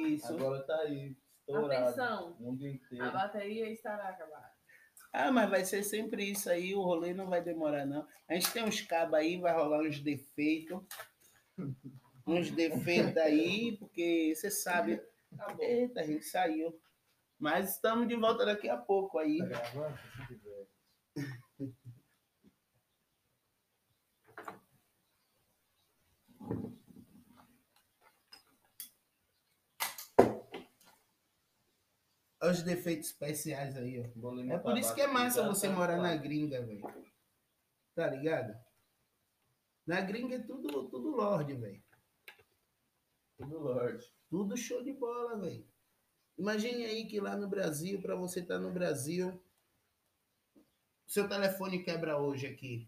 A: Isso.
C: Agora tá aí, estourado.
B: Atenção.
C: O mundo inteiro.
B: A bateria estará acabada.
A: Ah, mas vai ser sempre isso aí, o rolê não vai demorar, não. A gente tem uns cabos aí, vai rolar uns defeitos. Uns defeitos aí, porque você sabe.
B: Tá bom.
A: Eita, a gente saiu. Mas estamos de volta daqui a pouco aí.
D: Tá gravando? Se tiver.
A: Olha os defeitos especiais aí, ó. É por isso que é massa
C: já
A: você
C: tá
A: morar na
C: quase.
A: gringa, velho. Tá ligado? Na gringa é tudo, tudo lorde, velho.
C: Tudo Lorde.
A: Tudo show de bola, velho. Imagine aí que lá no Brasil, para você estar no Brasil, seu telefone quebra hoje aqui.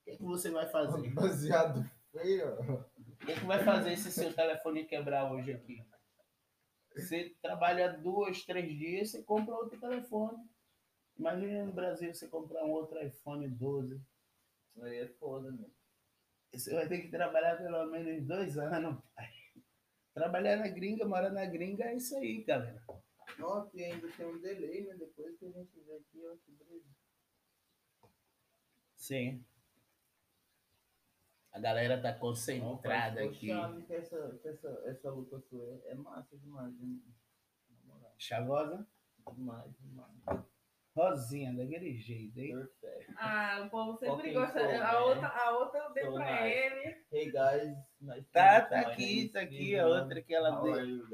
A: O que, é que você vai fazer?
D: Baseado feio.
A: O que, é que vai fazer se seu telefone quebrar hoje aqui? Você trabalha dois, três dias, você compra outro telefone. Imagina no Brasil você comprar um outro iPhone 12.
C: Aí é foda, né?
A: Você vai ter que trabalhar pelo menos dois anos, pai. Trabalhar na gringa, morar na gringa, é isso aí, galera.
C: Nossa, e ainda tem um delay, né? Depois que a gente vê aqui, ó, que.
A: Sim. A galera tá concentrada aqui.
C: chave que essa, que essa, essa luta sua é, é massa demais, né?
A: Chavosa?
C: Demais, demais.
A: Rosinha, daquele jeito, hein?
C: Perfect.
B: Ah, o povo sempre gosta. A
C: man.
B: outra, a outra eu dei pra ele.
C: Hey guys, nice
A: Tá, tá aqui, tá aqui, a outra que ela deu.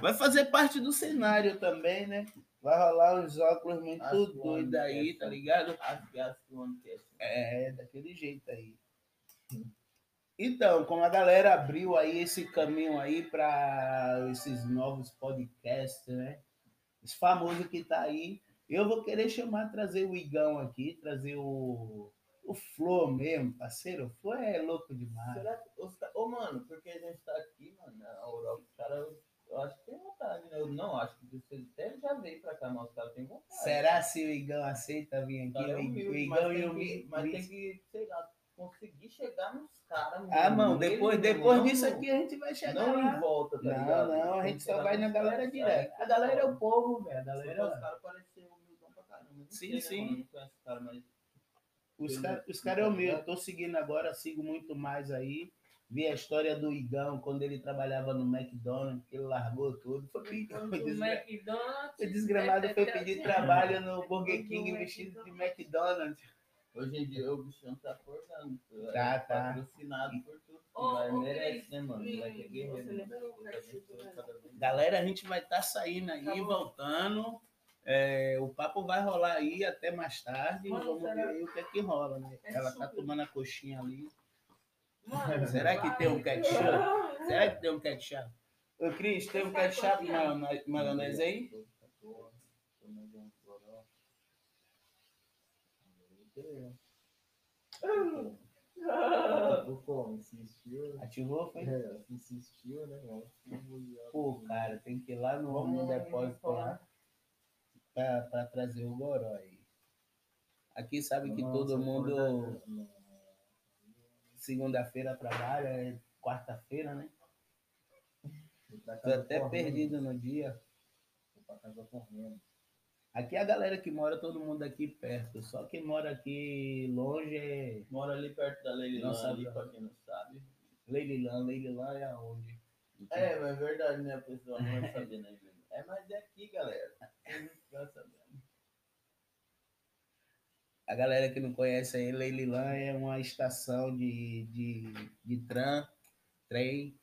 A: Vai fazer parte do cenário também, né? Vai rolar uns óculos muito
C: one
A: aí, tá ligado? É, daquele jeito aí. Então, como a galera abriu aí esse caminho aí para esses novos podcasts, né? Esse famoso que tá aí, eu vou querer chamar, trazer o Igão aqui, trazer o, o Flo mesmo, parceiro. O Flo é louco demais.
C: Será que Ô, mano, porque a gente tá aqui, mano, na Europa, os caras, eu, acho que tem vontade, né? Eu não acho que vocês até já veio pra cá, mas os caras têm vontade.
A: Será se o Igão aceita vir
C: O cara
A: aqui?
C: é
A: O
C: humilde,
A: Igão
C: mas,
A: e o Mi-
C: mas tem que, sei lá, conseguir chegar nos caras.
A: Ah, mano, depois,
C: mesmo,
A: depois
C: não
A: disso aqui a gente vai chegar
C: Não
A: lá.
C: em volta, tá
A: Não,
C: ligado?
A: não, a gente só vai na galera direto. A galera é o povo, velho. A galera.
C: os caras parecem humildão pra caramba.
A: Sim,
C: sei,
A: sim.
C: Né? Não conheço os caras, mas
A: Os caras cara é humilde. Eu tô seguindo agora, sigo muito mais aí. Vi a história do Igão quando ele trabalhava no McDonald's, que ele largou tudo. Foi Igão,
B: Do
A: desgra...
B: McDonald's.
A: o desgramado foi pedir trabalho no Burger King vestido de
B: McDonald's.
C: Hoje em dia o bichão tá forçando.
A: Tá,
C: é
A: tá.
C: Patrocinado por tudo.
B: Ô,
C: vai, merece, né, mano? Moleque é guerreiro.
B: o.
A: Galera, a gente vai estar saindo aí,
B: Tá bom.
A: voltando. É, o papo vai rolar aí até mais tarde e
B: Mano,
A: vamos ver
B: será-
A: aí o que é que rola, né?
B: É
A: Ela tá
B: super.
A: tomando a coxinha ali.
B: Mano,
A: Será que tem um
B: vai.
A: ketchup? Será que tem um ketchup? Ô, Cris, tem um ketchup e maionese- maionese aí?
D: Como? Insistiu?
A: Ativou, foi?
D: É, insistiu, né?
A: Pô, cara, tem que ir lá no, no depósito lá pra trazer o goró aí. Aqui sabe que todo mundo segunda-feira trabalha, é quarta-feira, né? Tô até perdido no dia.
D: Vou pra casa correndo.
A: Aqui a galera que mora, todo mundo aqui perto. Só quem mora aqui longe é
C: Mora ali perto da
A: sabe
C: ali,
A: não.
C: pra quem não sabe.
A: Leililã. Leililã é aonde?
C: É, mas é verdade, né? A pessoa não vai saber, né? É, mas é aqui, galera.
A: A galera que não conhece aí, Leililã é uma estação de, de, de tram, trem,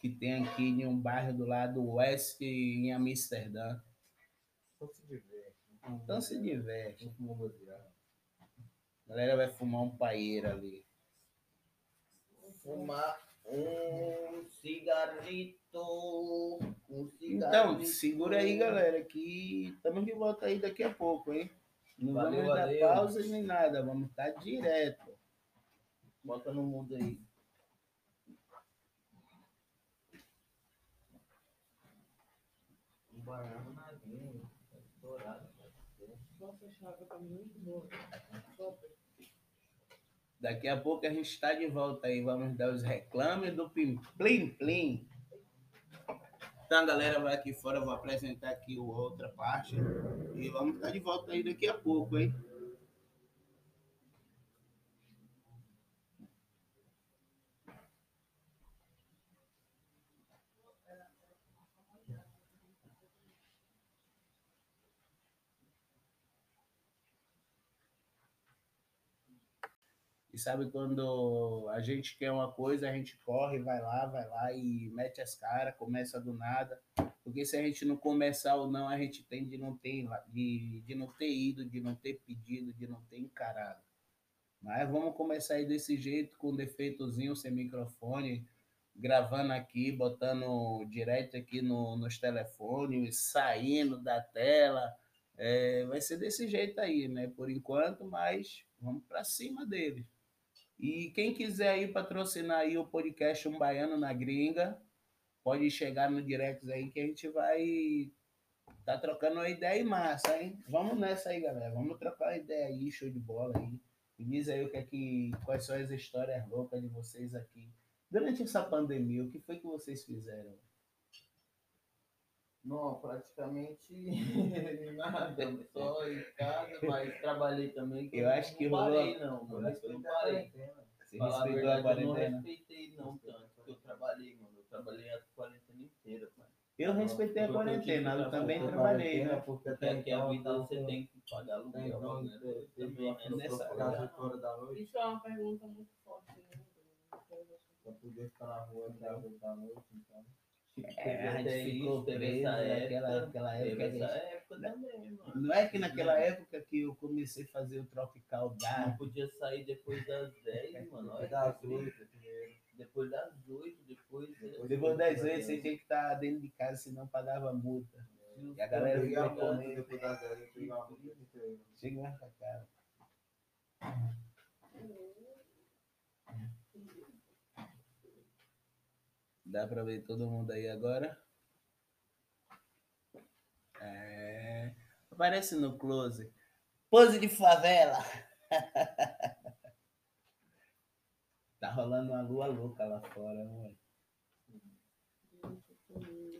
A: que tem aqui em um bairro do lado oeste, em Amsterdã.
D: Então se diverte.
A: Então se diverte. A galera vai fumar um paeiro ali.
C: Fumar um cigarrito. Um cigarrito.
A: Então, segura aí, galera, que estamos de volta aí daqui a pouco, hein? Não
C: Valeu,
A: vamos dar pausa nem nada, vamos estar direto.
C: Bota no mundo aí. Um baiano na linha. Tá estourado.
B: Nossa, a chave tá muito boa. Top.
A: Daqui a pouco a gente está de volta aí, vamos dar os reclames do Pim Plim Plim. Então, galera vai aqui fora, eu vou apresentar aqui outra parte e vamos estar de volta aí daqui a pouco, hein? E sabe quando a gente quer uma coisa, a gente corre, vai lá, vai lá e mete as caras, começa do nada. Porque se a gente não começar ou não, a gente tem de não ter, de, de não ter ido, de não ter pedido, de não ter encarado. Mas vamos começar aí desse jeito, com defeitozinho, sem microfone, gravando aqui, botando direto aqui no, nos telefones, saindo da tela. É, vai ser desse jeito aí, né? Por enquanto, mas vamos para cima dele. E quem quiser aí patrocinar aí o podcast Um Baiano na Gringa, pode chegar no direct aí que a gente vai tá trocando uma ideia massa, hein? Vamos nessa aí, galera. Vamos trocar uma ideia aí, show de bola aí. Me diz aí o que é que, quais são as histórias loucas de vocês aqui. Durante essa pandemia, o que foi que vocês fizeram?
C: Não, praticamente nada. Só em casa, mas trabalhei também.
A: Eu acho que
C: não
A: rolou-
C: parei, não. mano. Eu não parei.
A: Você
C: Falar a
A: respeitou a
C: verdade, eu não
A: quarentena?
C: respeitei não tanto, porque eu trabalhei, mano. Eu trabalhei a quarentena inteira, mano.
A: Eu respeitei a
C: eu
A: quarentena, eu
C: que
A: também trabalhei, né?
D: Porque até
C: aqui a
D: então,
C: vida
D: então,
C: você tem que pagar aluguel,
D: então,
C: né? Também,
D: uma pessoa
A: Nessa
D: que
C: Trabalhar.
D: às 8 horas da noite,
B: Isso é uma pergunta muito forte, né?
D: pra poder ficar na rua até as 8 da noite, então.
A: É, a gente ficou
C: isso,
A: preso naquela,
C: época,
A: gente-
C: também.
A: Não é que naquela época que eu comecei a fazer o Tropical
C: Não
A: Dark,
C: podia sair depois das 10, mano. Olha
D: das
C: que frio.
D: 8 primeiro.
C: Depois das 8, depois.
A: depois das vezes você tinha que estar dentro de casa, senão pagava multa. E a galera
D: Eu peguei a
A: ficou
D: moto
A: correndo.
D: depois das 10, eu peguei uma moto inteira.
A: Chega mais pra cá. Dá pra ver todo mundo aí agora? É. Aparece no close. Pose de favela. tá rolando uma lua louca lá fora, mano.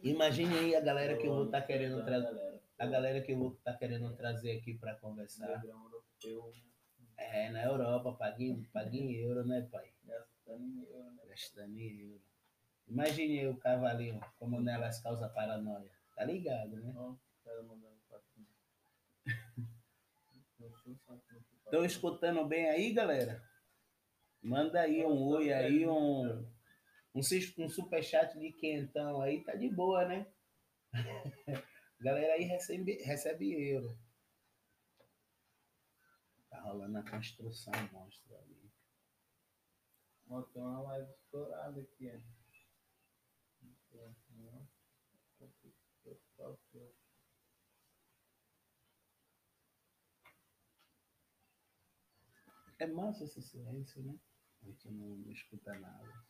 A: Imagine aí a galera que eu vou estar querendo trazer. A galera que eu vou estar querendo trazer aqui pra conversar. É, na Europa, paga em euro, né, pai?
C: gastando em euro, né?
A: Gastando em euro. Imagine o cavalinho, como nelas causa paranoia. Tá ligado, né? Estão escutando bem aí, galera? Manda aí um oi aí, um, um, um superchat de quentão aí, tá de boa, né? Galera aí recebe, recebe euro. Tá rolando a construção monstra ali.
C: Ó, tem uma live estourada aqui,
A: É massa esse silêncio, né? A gente não, escuta nada.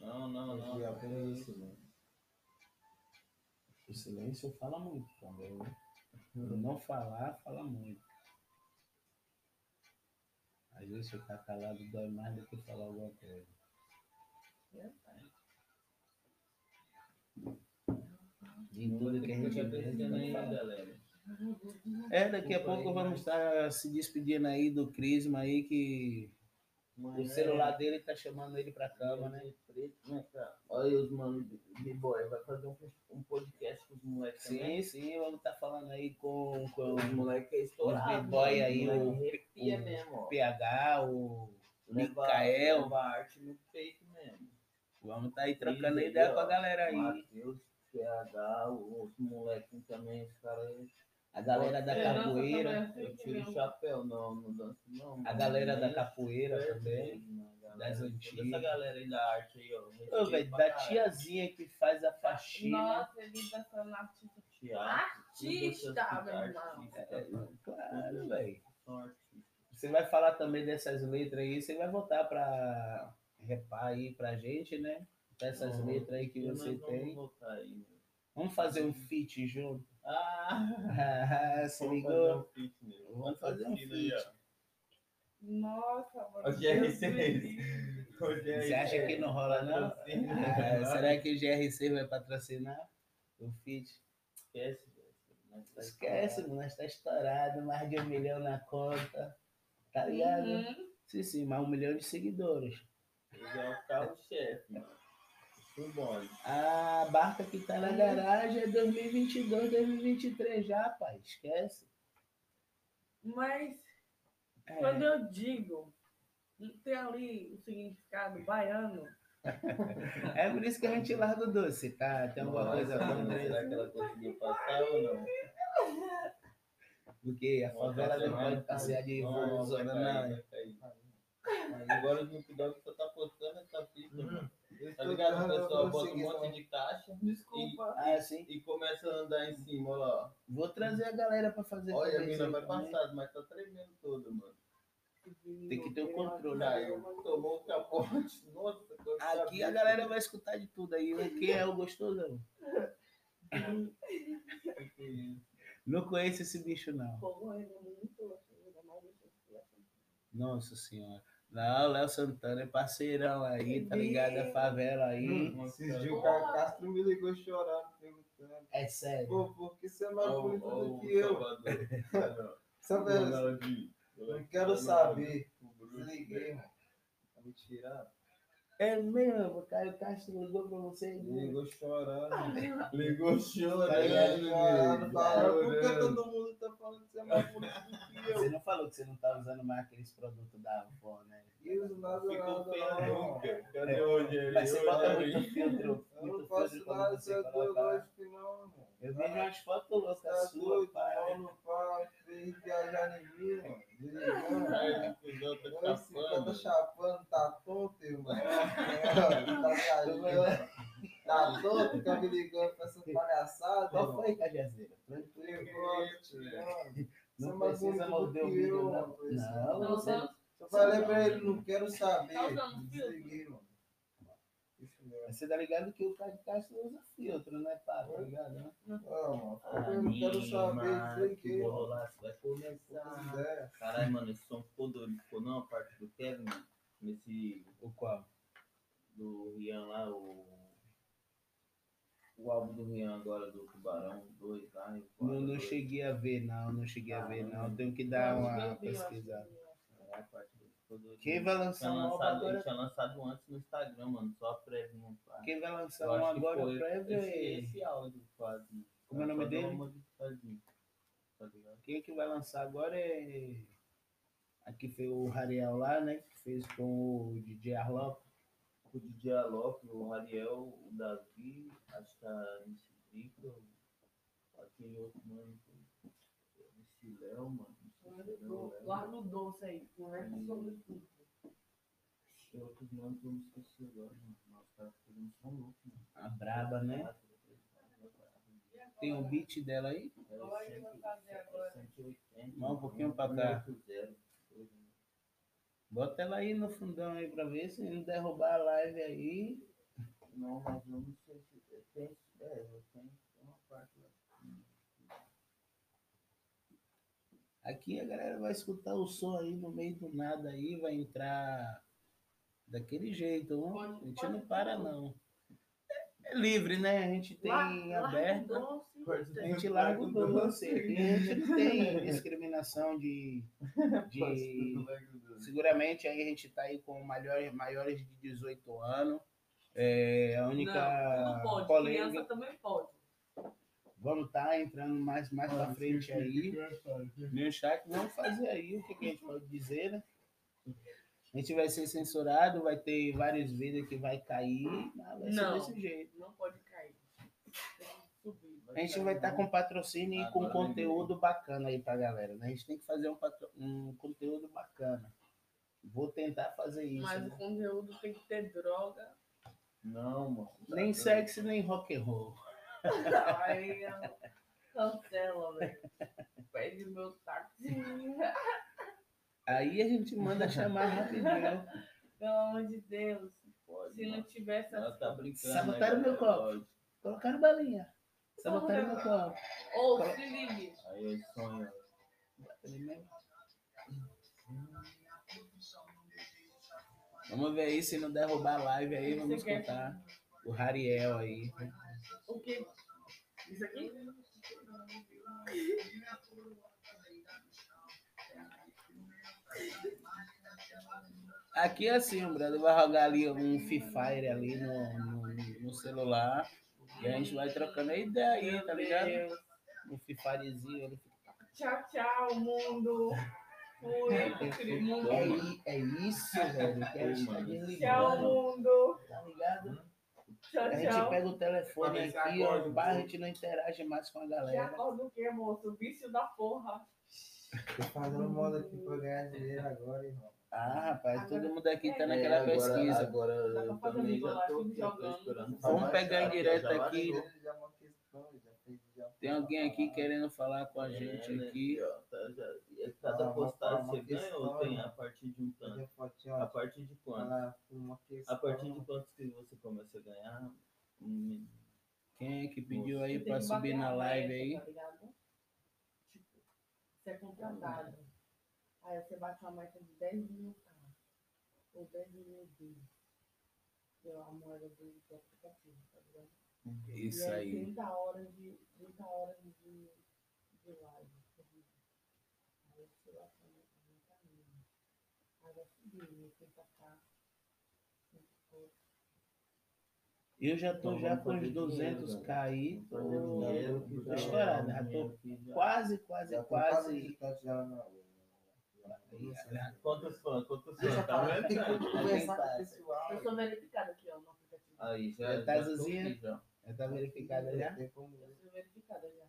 C: Não, não, não.
D: É apenas isso, mano.
A: O silêncio fala muito também, né? O não falar, fala muito. Às vezes ficar calado dói mais do que falar alguma coisa. De tudo que a gente vê. É, daqui a pouco vamos estar se despedindo aí do Crisma aí, que o celular dele tá chamando ele pra cama, né?
C: Preto, né, cara? Olha os manos de boy, vai fazer um, um podcast com os moleques também.
A: Sim, sim, vamos estar falando aí com, com
C: Os moleques é estourado.
A: Os b-boy
C: mano.
A: aí, o- o
C: mesmo, ó.
A: PH, o Micael.
C: leva a arte no peito mesmo.
A: Vamos estar aí trocando ideia
C: ó.
A: com a galera aí.
C: Matheus, PH, os moleques também, os caras.
A: A galera da
B: É, nossa,
A: capoeira,
B: também.
C: Eu tiro o chapéu, não, não danço não.
A: a galera da capoeira
C: é
A: também.
C: galera.
A: das antigas.
C: Essa galera aí da arte aí, ó.
A: Ô, velho, da
C: caralho.
A: tiazinha que faz a faxina.
B: Nossa, ele tá falando artista.
C: Teatro,
B: Artista, meu irmão.
A: É, claro, velho. Você vai falar também dessas letras aí, você vai voltar pra repar aí pra gente, né? Essas
C: Uhum.
A: letras aí que
C: E
A: você
C: vamos
A: tem.
C: aí, meu.
A: Vamos fazer um feat junto.
C: Ah!
A: Se
C: vamos
A: ligou?
C: fazer um feat, meu.
A: Vamos fazer um
C: aí,
A: feat.
B: Nossa, mano.
C: Ô, GR6.
B: Deus me livre.
A: Você acha que não rola, não? Ah, será que o GRC vai patrocinar o feat?
C: Esquece, tá
A: Esquece, mano, nós tá estourado, mais de um milhão na conta. Tá ligado?
B: Uhum.
A: Sim, sim, mais um milhão de seguidores.
C: Ele é o carro-chefe, mano.
A: A barca que tá na garagem é 2022, 2023 já, pai. Esquece.
B: Mas
A: É.
B: quando eu digo, tem ali o significado baiano,
A: É por isso que a gente larga o doce, tá? Tem alguma coisa
C: Nossa,
A: contra
C: Será
A: isso?
C: que ela conseguiu passar ou não?
A: Porque a favela não pode passear de
C: Não,
A: zona, não.
C: cair. Agora o Snoop Dogg só tá postando essa fita, mano. Tá ligado? O pessoal bota um monte de caixa
B: desculpa.
A: Ah, sim.
C: e começa a andar em cima, olha lá.
A: Vou trazer a galera pra fazer
C: Olha, a mina vai passar, mas tá tremendo toda, mano.
A: Tem que ter o controle.
C: Caiu, tomou o capote. Nossa,
A: Aqui a galera vai escutar de tudo aí. O que é o gostosão? Não conheço esse bicho, não.
B: É assim.
A: Nossa senhora. Não, Léo Santana é parceirão aí, tá ligado? A favela aí.
C: Nossa,
D: Esses dias o cara Castro me ligou chorando, perguntando.
A: É sério.
D: Pô, por que você é mais bonito do que eu?
C: Ronaldinho.
D: não quero saber. Desliguei, mano. Tá me tirando?
A: É mesmo, o Caio Castro ligou pra você.
D: Ligou chorando.
C: Ligou chorando.
D: Tá? Chorando,
C: amigo.
D: falando. Por que todo mundo tá falando que você é mais bonito do que eu?
A: Você não falou que você não tá usando mais aqueles produtos da avó, né?
D: Os nada,
C: Ficou
D: nada, não.
C: nunca. Cadê o Rogério?
A: Mas você bota muito filtro.
D: Eu não faço
A: filtro
D: nada, você é doido, lógico que não, mano.
A: Eu vejo umas fotos loucas
D: Tá
A: suas, pai.
D: no pau, fez viajar em mim, mano. Desligando.
C: Tá chapando.
D: chapando, tá tonto, irmão. tá viajando. Tá tonto, tá me ligando pra essa palhaçada,
A: Qual
D: irmão.
A: foi, Cajazeira? Tranquilo.
D: É
A: Não precisa
D: bonito
A: morder o vídeo,
D: eu,
A: não. Não,
B: Tá usando,
D: Eu falei pra ele, não quero saber.
B: Tá?
D: Desliguei, mano.
A: Você tá ligado que o Caio Castro usa filtro, né, pá? Tá ligado, né?
D: Não, mano. Falei pra ele, não quero saber,
C: que
D: mano.
C: rolar, você vai começar.
D: Ideias.
C: Caralho, mano, esse som ficou doido. Ficou não a parte do Kevin, mano. Nesse.
A: O qual?
C: Do Rian lá, o. O álbum do Rian agora, do Tubarão 2 lá.
A: Não, não
C: dois.
A: cheguei a ver, não. Não cheguei a ver,
C: Ah,
A: não. Tenho que dar
B: eu
A: uma
B: vi, eu acho
A: pesquisada.
B: que-
C: É, a parte do-.
A: Quem vai lançar um
C: lançado,
A: agora?
C: ele tinha lançado antes no Instagram, mano. Só a prévia.
A: Quem vai lançar um agora
C: foi
A: prévio
C: esse,
A: é.
C: esse áudio quase.
A: Como é o nome dele?
C: Tá ligado?
A: Quem que vai lançar agora é. Aqui foi o Rariel lá, né? Que fez com o DJ Arlop.
C: O DJ Alok, o Ariel, o Davi, acho que a MC Drica, Aquele outro mano. Esse Léo, mano. Não é.
B: Larga o doce aí. Conversa sobre tudo.
C: Outros manos que eu me esqueci agora, fazendo são loucos, mano.
A: A braba, né? Tem o beat dela aí?
C: É. 180.
A: Vai um pouquinho pra cá.
C: 180, coisa, né?
A: Bota ela aí no fundão aí pra ver se não derrubar a live aí.
C: Não, mas eu não sei se. eu Tem, é, eu tenho uma parte lá.
A: Aqui a galera vai escutar o som aí no meio do nada aí, vai entrar daquele jeito. ó.
B: Pode-
A: a gente
B: pode
A: não para
B: tudo.
A: não. É, é livre, né? A gente tem
B: o
A: aberto.
B: doce.
A: A gente larga o doce. Aqui a gente não tem discriminação de. de seguramente aí a gente tá aí com maiores, maiores de 18 anos. É, a única
B: Não, não pode.
A: polêmica.
B: Criança também pode.
A: Vamos estar entrando mais, mais pra frente aí. No chat, vamos fazer aí o que, que a gente pode dizer, né? A gente vai ser censurado, vai ter vários vídeos que vai cair, mas vai
B: Não.
A: ser desse jeito.
B: Não pode cair. Subir.
A: A gente vai estar com patrocínio e com conteúdo bacana aí pra galera, né? A gente tem que fazer um, patro- um conteúdo bacana. Vou tentar fazer isso.
B: Mas
A: né?
B: o conteúdo tem que ter droga.
C: Não, mano. tá
A: Nem
C: doido.
A: sexy, nem rock and roll.
B: Aí eu- cancela, velho. Pede meu táxi.
A: Aí a gente manda chamar rapidinho.
B: Pelo amor de Deus.
C: Pode,
B: Se não tivesse
C: Ela tá brincando.
A: Sabotaram
C: né,
A: meu
C: galera?
A: copo.
C: Pode.
A: Colocaram balinha. Sabotaram meu copo.
B: Ou se ligue.
C: Aí é sonho.
A: Vamos ver aí se não derrubar a live aí, vamos
B: Você quer-
A: escutar o Rariel aí.
B: O quê? Isso aqui?
A: Aqui é assim, o brother vai jogar ali um Free Fire ali no, no, no celular. E a gente vai trocando a ideia aí, tá ligado? Um Free Firezinho. Ele.
B: Tchau, tchau, mundo. Fui. mundo.
A: é, i- é isso, velho. Que a gente tá.
B: Tchau, mundo.
A: tá ligado?
B: Tchau,
A: A gente
B: tchau.
A: pega o telefone aqui, ó,
D: acorda,
A: pá, a
D: pô.
A: gente não interage mais com a galera.
B: acorda o quê, moço? Vício da porra.
D: Tô fazendo moda aqui pra ganhar dinheiro agora, irmão.
A: Ah, rapaz, todo mundo aqui tá
B: É,
A: naquela
C: agora,
A: pesquisa.
C: Agora eu também já tô, já tô
B: jogando.
C: esperando.
A: Vamos pegar em direto
C: Já
A: aqui.
D: Já é uma questão, já fez já
A: Tem alguém aqui querendo falar com a gente
C: É,
A: aqui.
C: ó, tá, já- cada
D: uma-
C: postagem
D: uma
C: você ganha ou tem a partir de um tanto?
D: fotinho,
C: A partir de quanto? A partir de quantos que você começa a ganhar? Hum,
A: Quem é que pediu aí
B: que
A: subir na live aí?
B: Tá ligado? Tipo, você é contratado. Aí você bate uma meta de 10 mil K. Ou 10 mil B. Que é a moeda do, aplicativo, tá?
A: Isso
B: e
A: aí.
B: 30 horas de, 30 horas de, de live. Aí. Aí vai subir? 30K. 100
A: Eu já tô
C: Então
A: já com uns 200
C: dinheiro,
A: k aí, tô,
C: dinheiro, já-
A: estourado, tô quase, quase, quase.
C: Quantos fãs? Quantos fãs?
D: eu
C: Tá
D: tem
C: vendo?
D: que conversar com o pessoal.
B: Eu sou verificada aqui, ó, no aplicativo.
C: Aí, já,
A: Já tá
C: já.
A: Já tá verificado já?
D: Tem como
B: Eu sou verificada já.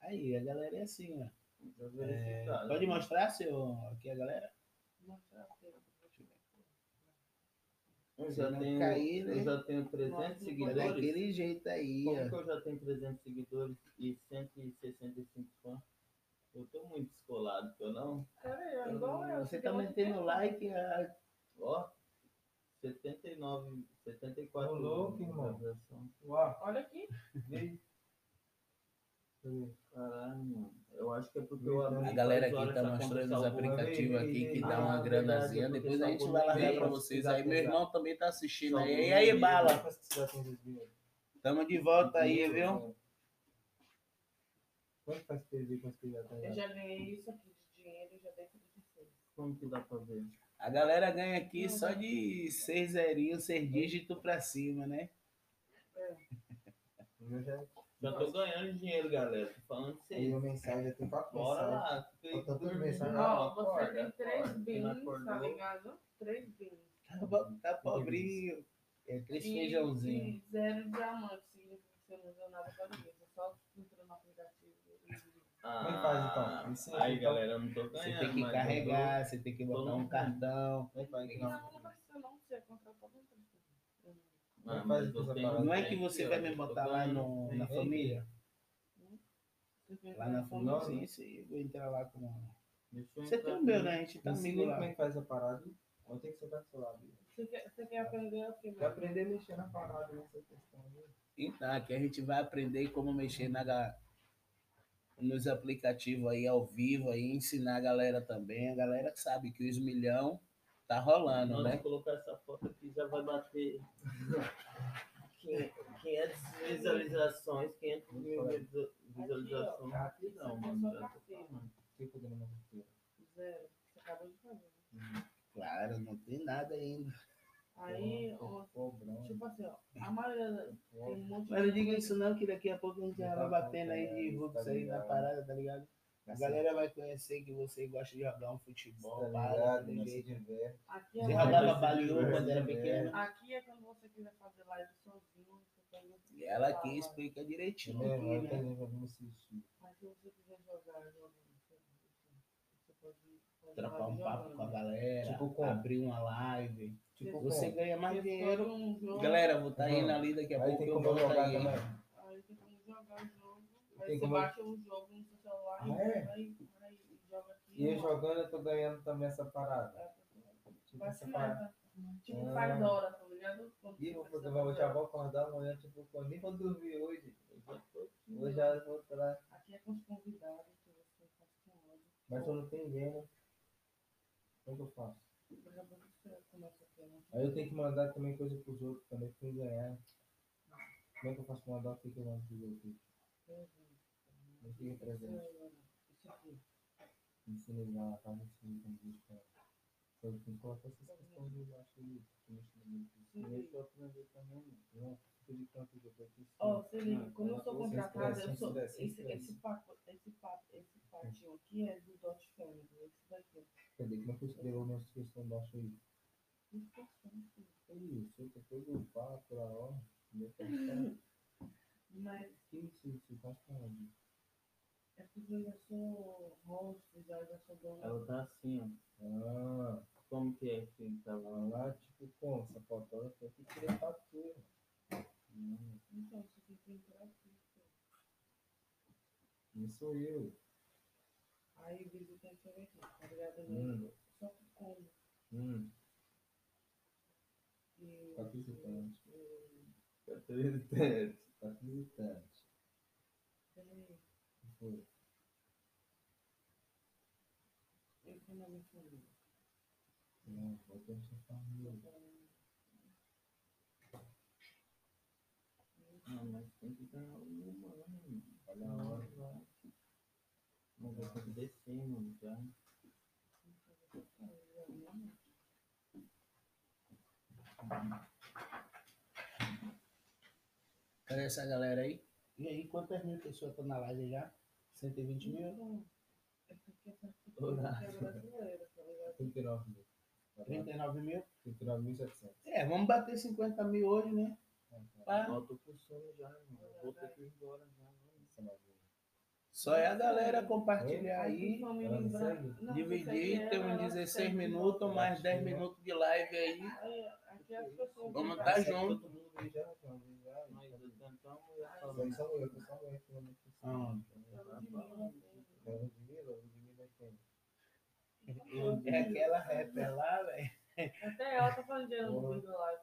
A: Aí, a galera é assim, ó.
C: Já
A: É, pode mostrar seu, aqui a galera?
B: Mostrar?
C: Eu já
A: não
C: tenho,
A: cair, né?
C: eu já tenho 300
B: Nossa,
A: É
C: seguidores.
A: daquele jeito aí,
C: Como que
A: ó.
C: eu já tenho 300 seguidores e 165 fãs? Eu tô muito descolado, tô não?
B: Cara, é igual eu.
A: Você tá metendo like, a-
C: Ó, 79, 74
D: Ô, louco, irmão.
C: visualização.
D: Uau,
B: Olha aqui.
C: Caralho, mano. Eu acho que é porque eu abri
A: a galera aqui tá mostrando os aplicativos aqui que
D: Ah,
A: dá uma
C: verdade,
A: granazinha.
C: porque
A: Depois a gente vai largar pra
C: mas
A: vocês aí. Meu irmão também tá assistindo aí. E aí, bala. Tamo de volta aí, viu?
D: Quanto faz perder com as?
B: Eu já ganhei isso aqui de dinheiro já dei 36.
C: Como que dá pra ver?
A: A galera ganha aqui só de seis zerinhos, seis dígitos pra cima, né?
D: Meu já
C: Já tô ganhando dinheiro, galera. Tô falando pra
D: Aí
C: vocês.
D: o mensagem já tem quatro
C: Bora lá.
D: Falta tudo
C: dormindo,
D: mensagem.
C: não,
B: Ó, você
C: acorda,
B: tem três bins, tá ligado? Três bins.
A: Tá, bo- tá pobrinho. É três
B: E-
A: feijãozinho.
B: E zero diamante significa que você não usou nada para ninguém. Você só.
C: Ah,
D: Como é que faz, então? Ensina
C: Aí,
D: então.
C: galera, eu não tô
A: Você
C: ganhando.
A: tem que carregar, você tem que botar
C: todo
A: um cartão.
D: Como é que faz aqui,
B: Não,
D: não?
B: não precisa não, você é contratado, não
C: tô-
D: é
C: Ah,
D: que
C: mas?
A: Não é você vai me
C: tô
A: botar lá no, na família?
B: Você
A: Lá na família,
D: Não.
A: sim, sim. Eu vou entrar lá com. Você tem o meu, né? A gente tá amigo lá.
D: como é que faz essa parada. Tenho que seu lado.
B: Você quer, você quer aprender o quê?
D: Quer aprender a mexer na parada nessa questão.
A: Então, aqui a gente vai aprender como mexer na, nos aplicativos aí ao vivo aí, ensinar a galera também. A galera sabe que os milhão tá rolando,
C: Nós
A: né?
C: colocar essa foto aqui já vai bater 500 visualizações, 500 mil visu- visualizações.
B: Aqui,
C: não,
B: aqui
C: mano.
D: fazendo uma carteira.
B: Zero. Você acabou de fazer. né?
A: Claro, não tem nada ainda.
B: Aí, ó, tipo assim, ó, maioria tem um monte
A: Mas não diga isso não, que daqui a pouco a gente já vai batendo aí de
D: Tá
A: fluxo aí na parada, tá ligado? A galera vai conhecer que você gosta de jogar um futebol,
D: Tá
A: jeito.
D: diverte.
B: Aqui é,
A: Você jogava
C: diverso,
A: quando era
D: né?
A: pequeno.
B: aqui é quando você quiser fazer live sozinho, você pega o
A: E ela aqui explica direitinho
D: Entendeu?
A: aqui, né?
B: Mas se você quiser jogar jogando, você, você pode
A: Trocar um papo
B: jogando.
A: com a galera,
D: Tipo
A: abrir uma live.
D: Tipo,
A: Você
D: como?
A: ganha mais dinheiro.
B: um
A: Galera, vou estar
D: Uhum.
A: indo ali daqui a
D: Aí
A: pouco.
D: tem
A: Eu vou
D: jogar
A: estar aí.
B: Aí tem como jogar o jogo.
D: Tem
B: Aí você
D: como-
B: baixa o jogo no seu celular
D: Ah,
B: e
D: é?
B: vai, vai e joga aqui.
D: E eu jogando, eu tô ganhando também essa parada.
B: É,
D: Tipo,
B: Vai
D: essa
B: se
D: parada.
B: leva. Tipo,
D: Ah.
B: faz hora, tá ligado? Quando
D: E eu eu vou,
B: fazer
D: já vou acordar amanhã, tipo, quando nem vou dormir hoje.
C: Eu
D: Hoje já vou pra.
B: Aqui é com os convidados que você faz com ódio.
D: Mas eu não tenho ninguém, né? Como que eu faço? Aí eu tenho que mandar também coisa pros outros também, pra ganhar. Como é que eu faço pra mandar o que que eu mando pros outros? O que que é presente? Ensina ele lá na página, ensina como diz pra Eu tenho que colocar essas questões de baixo aí. que mexe no meio.
B: Sim.
C: Deixa eu aprender também.
D: Não, fica de que eu tô aqui.
B: Ó,
C: Ah,
B: como eu sou contratada, eu sou. Esse, esse, papo, esse, papo, esse patinho aqui é do Dot Family. Esse daqui.
D: Cadê? É que eu escrevo minhas questões baixo aí? É isso, coisa eu hora. Meu Deus,
B: Mas
D: que isso, isso, tá falando?
B: é porque eu já sou host, já, já sou dona.
C: Ela tá assim, ó.
D: Ah,
C: Como que é que tá
D: lá,
C: lá?
D: tipo, como? Essa fotógrafa aqui queria tatu.
C: Hum,
B: Então, isso aqui tem pra aqui.
D: Não sou eu.
B: Aí o tem que ver aqui, tá ligado?
D: Hum.
B: Só que como.
D: Hum,
B: E,
D: Tá visitante.
B: e-
C: Tá acreditando.
D: tá visitante.
B: Peraí,
D: Foi.
B: eu tô na minha família.
D: Não, vou ter essa família.
C: Não, mas tem que ganhar uma, né?
D: Olha a hora.
C: Não vai ter que descer, mano, já.
A: Cadê essa galera aí? E aí, quantas mil pessoas estão na live já? 120 mil?
B: É cultura é brasileira, tá ligado?
D: 39 mil.
A: 39 mil?
D: 39.700.
A: É, vamos bater 50 mil hoje, né? Pá.
C: Eu tô com sono já, irmão. Eu Vou ter que ir embora já, mano.
A: Só é a galera compartilhar aí, dividir,
B: você
A: tem
B: segue
A: uns
B: ela,
A: 16
B: segue
A: minutos, mais 10 minutos de live aí. Vamos
B: pra-
A: junto.
B: De
D: de de mim é quem?
A: É aquela rapper lá, velho.
B: Até ela tá falando vídeo live.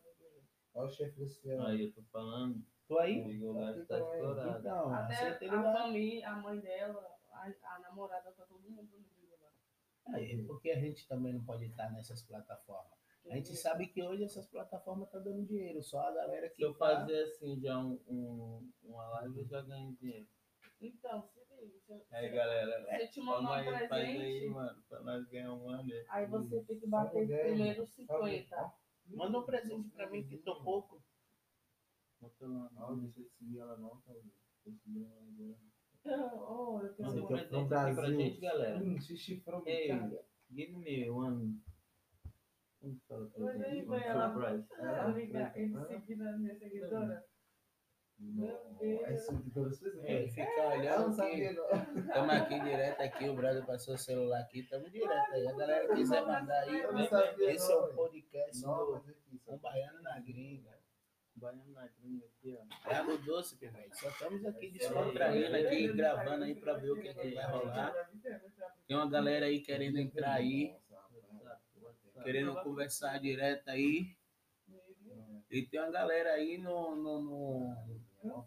D: Olha o chefe Luciano.
C: Aí eu tô falando,
A: Tô
C: o
A: aí?
C: Live tá estourado.
A: Então,
B: Até a família, a mãe dela, a, a namorada, tá todo mundo no.
A: Aí, porque a gente também não pode estar nessas plataformas. A gente sabe que hoje essas plataformas estão dando dinheiro, só a galera que
C: Se eu
A: tá-
C: fazer assim já um, um, uma live, eu já ganho dinheiro.
B: Então, se liga. Se,
C: Aí
B: se-
C: galera,
B: se eu te mandar um
C: aí, faz aí,
B: presente,
C: mano, pra nós ganhar um ano.
B: aí você tem que bater primeiro
D: Só
B: 50.
A: Manda um presente pra mim que tô pouco.
C: Bota lá.
D: Não, deixa eu seguir ela não, tá? Deixa eu seguir ela agora.
B: Oh, eu tenho
C: Manda um
D: é
C: presente aqui pra gente, galera.
D: Hum, xixi frango,
C: Ei,
D: cara.
C: give me one. Fala
B: Mas aí
C: presente?
B: vai
C: One
B: ela
C: surprise.
B: ela liga, ele seguir na minha seguidora. Meu Deus.
D: É isso de todas as pessoas.
A: Ele fica
D: Eu
A: olhando estamos aqui direto aqui, o brother passou o celular aqui, estamos direto aí. A galera quiser mandar aí,
D: Eu
A: né? esse é o podcast do
D: só-
A: Um Baiano na Gringa.
C: Baiano na gringa aqui, ó.
A: Água doce, Pivete. Só estamos aqui descontraindo aqui, gravando aí pra ver o que, que vai rolar. Tem uma galera aí querendo entrar aí. Querendo conversar direto aí. E tem uma galera aí no, no, no,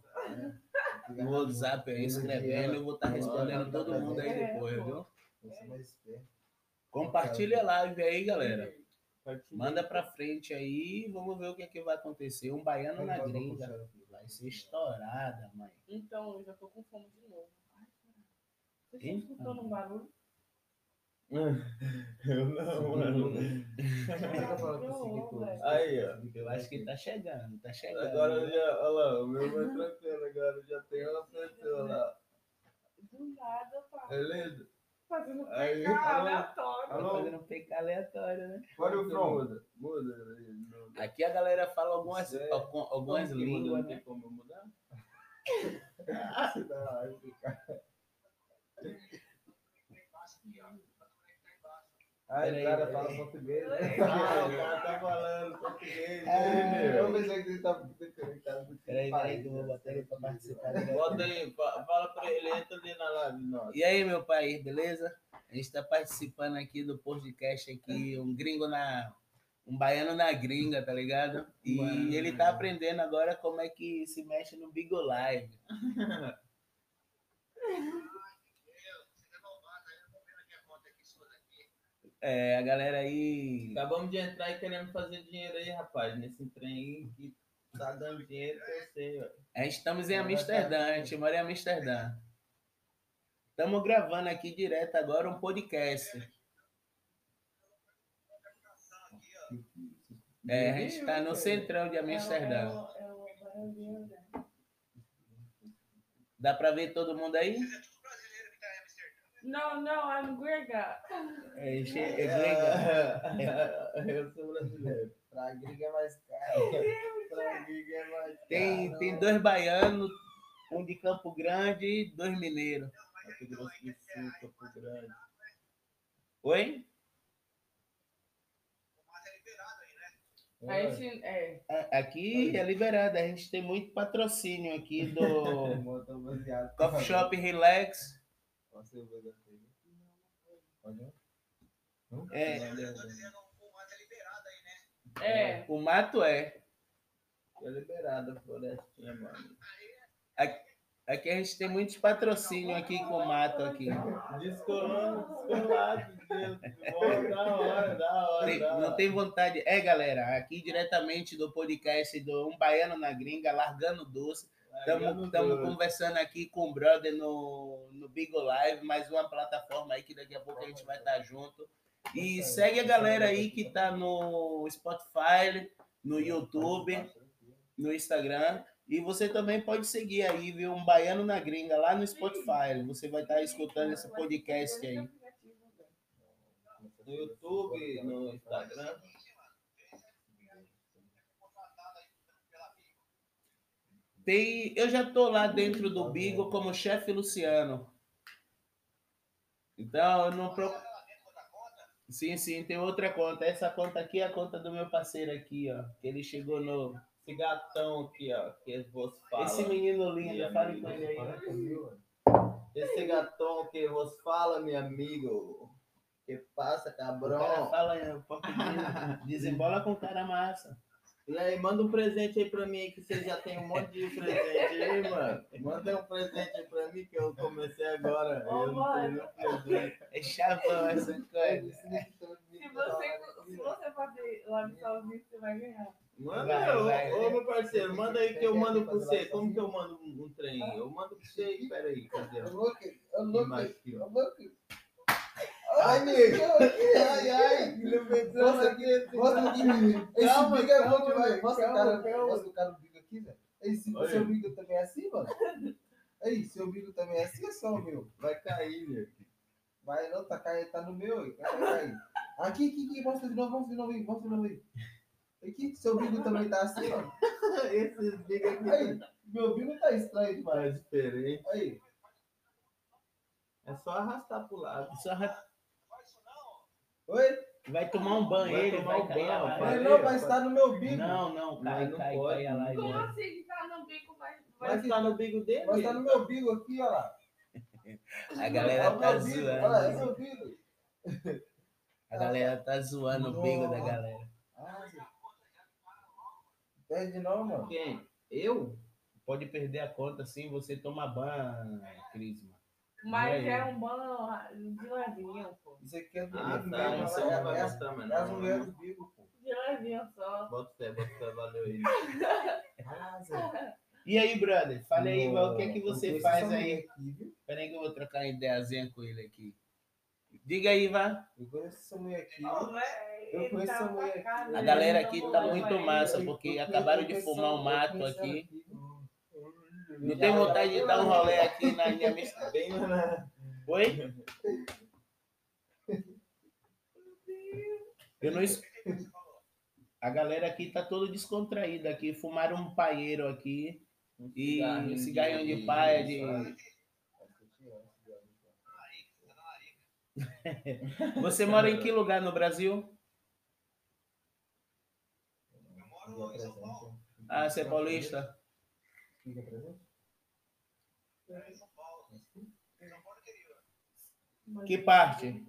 A: no WhatsApp aí escrevendo. Eu vou estar respondendo todo mundo aí depois, viu? Compartilha a live aí, galera. Manda pra frente aí, vamos ver o que, é que vai acontecer. Um baiano na gringa. Vai ser estourada, mãe.
B: Então, eu já tô com fome de novo. Vocês estão escutando um barulho?
C: Eu não, mano. Aí, ó.
A: Eu acho que tá chegando, tá chegando.
C: Agora eu já, olha lá, o meu vai tranquilo agora, já tem uma pessoa lá.
B: Do nada, pá.
C: Beleza?
B: Fazendo
C: Aí,
B: PK
C: alô?
B: aleatório.
A: Tá fazendo um PK aleatório, né?
D: Olha o front.
C: Muda, muda. aí, não-
A: Aqui a galera fala algumas, algum- algumas
C: muda?
A: línguas,
C: Não tem
A: né?
C: como eu mudar?
D: Aí
A: Peraí,
D: o cara fala português, né?
C: Ah, o cara tá falando português.
A: Ah,
C: né,
D: Eu pensei que ele tava conectado.
A: Peraí, peraí, que eu vou botar ele pra participar.
C: Bota aí, fa- fala pra ele, entra ali na live, nossa.
A: E aí, meu pai, beleza? A gente tá participando aqui do podcast aqui, um gringo na. Um baiano na gringa, tá ligado? E
C: Baiano
A: ele tá aprendendo agora como é que se mexe no Bigo Live. É, a galera aí.
C: Acabamos de entrar e querendo fazer dinheiro aí, rapaz, nesse trem aí que tá dando dinheiro que eu sei, ó.
A: A gente estamos em Amsterdã, a gente mora em Amsterdã. Estamos gravando aqui direto agora um podcast. É, a gente está no centrão de Amsterdã.
B: É é né?
A: Dá para ver todo mundo aí?
B: Não, não, I'm Grega.
A: É, é gringa.
C: Eu sou brasileiro.
D: Pra gringa é mais caro.
C: Pra mim é mais
A: Tem,
C: caro.
A: tem dois baianos, um de Campo Grande e dois mineiros.
C: Mato Grosso do Sul, Campo Grande.
A: Oi?
B: A gente, é,
A: Aqui é liberado, a gente tem muito patrocínio aqui do. Coffee Shop Relax.
D: Nossa, eu vou dar pra ele. Olha.
A: É,
B: é.
A: o mato é.
C: É liberada a florestinha, mano.
A: Aqui a gente tem muitos patrocínios aqui com o mato aqui.
C: Descolando, descolado, Deus. Da hora, da hora.
A: Tem-
C: da hora.
A: não tem vontade. É, galera, aqui diretamente do podcast do Um Baiano na Gringa, Largando Doce. Estamos
C: doido.
A: conversando aqui com o brother no, no Bigo Live, mais uma plataforma aí que daqui a pouco a gente vai estar junto. E segue a galera aí que tá no Spotify, no YouTube, no Instagram. E você também pode seguir aí, viu? Um Baiano na Gringa lá no Spotify. Você vai estar escutando esse podcast aí.
C: No YouTube, no Instagram.
A: Tem, eu já tô lá dentro do Bigo como chefe Luciano. Então, eu não pro... Sim, sim, tem outra conta. Essa conta aqui é a conta do meu parceiro aqui, ó. Que ele chegou no.
C: Esse gatão aqui, ó, que você fala.
A: Esse menino lindo, fale com ele aí.
C: Esse gatão que você fala, meu amigo. Que passa,
A: O cara
C: cabrão.
A: fala em português, desembola com cara massa.
C: E aí, manda um presente aí pra mim aí, que você já tem um monte de presente aí, mano. Manda um presente aí pra mim, que eu comecei agora.
B: Ô,
C: eu não
B: mano.
C: tenho nenhum presente.
A: É chavão essa coisa.
B: Se você, se você fazer lá nos Estados Unidos, você vai ganhar.
C: Manda,
A: Vai,
C: ô,
A: vai.
C: ô, meu parceiro, manda aí que eu mando pra você. Como que eu mando um, um trem? Eu mando pra você aí, peraí, cadê?
D: Eu louco, eu louco, eu louco.
C: Ai, nego! Ai, ai!
D: Nossa,
C: aqui,
D: Mostra aqui, esse bico é bom demais. Mostra o cara, mostra o cara do bico aqui, velho. Seu bico também é assim, mano? Ei, seu bico também é assim ou só o meu?
C: Vai cair, nego.
D: Vai não, tá caindo, tá no meu, aí, vai cair. Aqui, aqui, aqui, mostra de novo, mostra de novo aí, mostra de novo aí. Aqui, seu bico também tá assim, ó.
C: Esses big aqui.
D: Aí, Meu bico tá estranho demais.
C: É diferente.
D: Aí.
C: É só arrastar pro lado.
A: Só ra-
D: Oi?
A: Vai tomar um banho,
C: Vai
A: ele
C: tomar
A: vai
C: um
A: cair
C: banho,
D: não, mas tá no meu bico.
A: Não, não, cai,
C: não
A: cai,
C: pode.
A: cai live.
B: Como assim que tá no bico, vai.
C: Vai
B: vai
C: estar no bico dele?
D: Mas tá no meu bico aqui, ó lá.
A: A galera tá
D: bico, olha lá, é
A: zoando.
D: meu bico.
A: A galera tá zoando o bico da galera.
D: Ah. Perde não, mano.
C: Quem? Eu?
A: Pode perder a conta sim, você toma banho, Crisma.
B: Mas
A: E aí?
B: é um banho de levinho, pô.
D: Isso aqui é do
C: Ah,
D: bico
C: tá.
D: mesmo.
C: Isso
D: É,
C: não
D: é,
C: vai
D: é, as-
C: mostrar, mas
D: é as
C: não.
D: mulheres do bico, pô.
B: De levinho só.
C: Bota fé, bota fé, valeu aí.
D: Zé.
A: E aí, brother? Fala aí,
D: Não,
A: o que é que você faz aí?
D: mulher aqui, viu?
A: Pera aí que eu vou trocar uma ideiazinha com ele aqui. Diga aí, Vá.
D: Eu conheço essa mulher aqui. Eu conheço
B: tá
D: essa mulher aqui.
A: A
B: né?
A: galera aqui tá muito massa, porque acabaram de fumar um mato aqui. Não tem vontade de dar um rolê aqui na minha
C: Bem na.
A: Oi? Eu não. A galera aqui tá toda descontraída aqui. Fumaram um paeiro aqui. E um cigarrinho de paia de. Você mora em que lugar no Brasil? Ah, você é paulista?
B: Mas-
A: Que parte?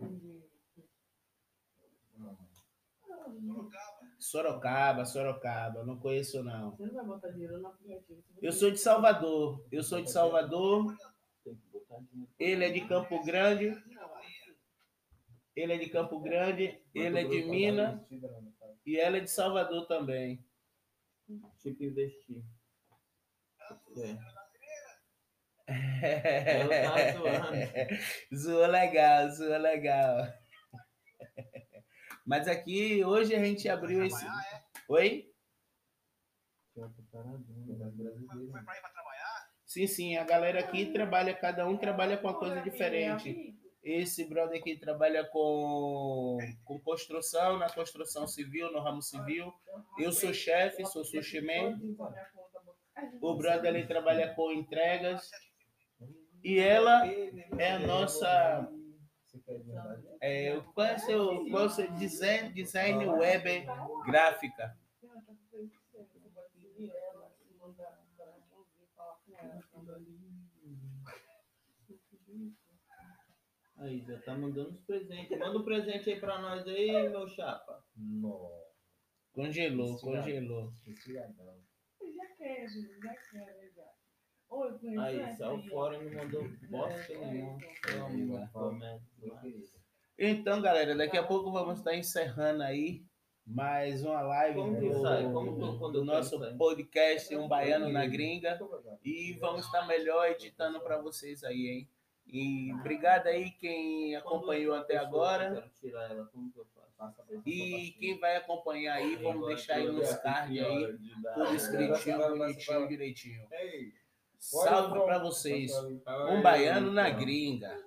A: Sorocaba, Sorocaba. Não conheço, não.
B: Você não vai botar dinheiro no aplicativo.
A: Eu sou de Salvador. Eu sou de Salvador. Ele é de Campo Grande. Ele é de Campo Grande. Ele é de Minas. E ela é de Salvador também.
C: Tipo investir. É. Tá
A: zoou legal, zoou legal. Mas aqui, hoje a gente abriu esse. Oi? Sim, sim. A galera aqui trabalha, cada um trabalha com uma coisa diferente. Esse brother aqui trabalha com, com construção, na construção civil, no ramo civil. Eu sou chefe, sou sushi man. O brother ali trabalha com entregas. E ela é a nossa. É, qual é o seu, qual é o seu design, design web gráfica?
C: Aí, já tá mandando os presentes. Manda um presente aí pra nós aí, meu chapa.
A: Congelou, congelou.
D: Esse
B: Já quero, já quero, já. Oi, eu conheço
C: Aí,
B: essa
C: saiu
B: aí, ó.
C: fora e não mandou bosta nenhuma.
A: Então, galera, daqui a pouco vamos estar encerrando aí mais uma live
C: Como
A: do,
C: sai? Como quando
A: do nosso
C: sair?
A: podcast Um Baiano na Gringa. E vamos estar melhor editando para vocês aí, hein? E obrigado aí quem acompanhou até agora.
C: Eu quero tirar ela, como que eu?
A: E quem vai acompanhar aí, vamos deixar aí nos cards aí, tudo escritinho, bonitinho, direitinho.
D: Ei,
A: Salve para vocês. Um baiano na gringa.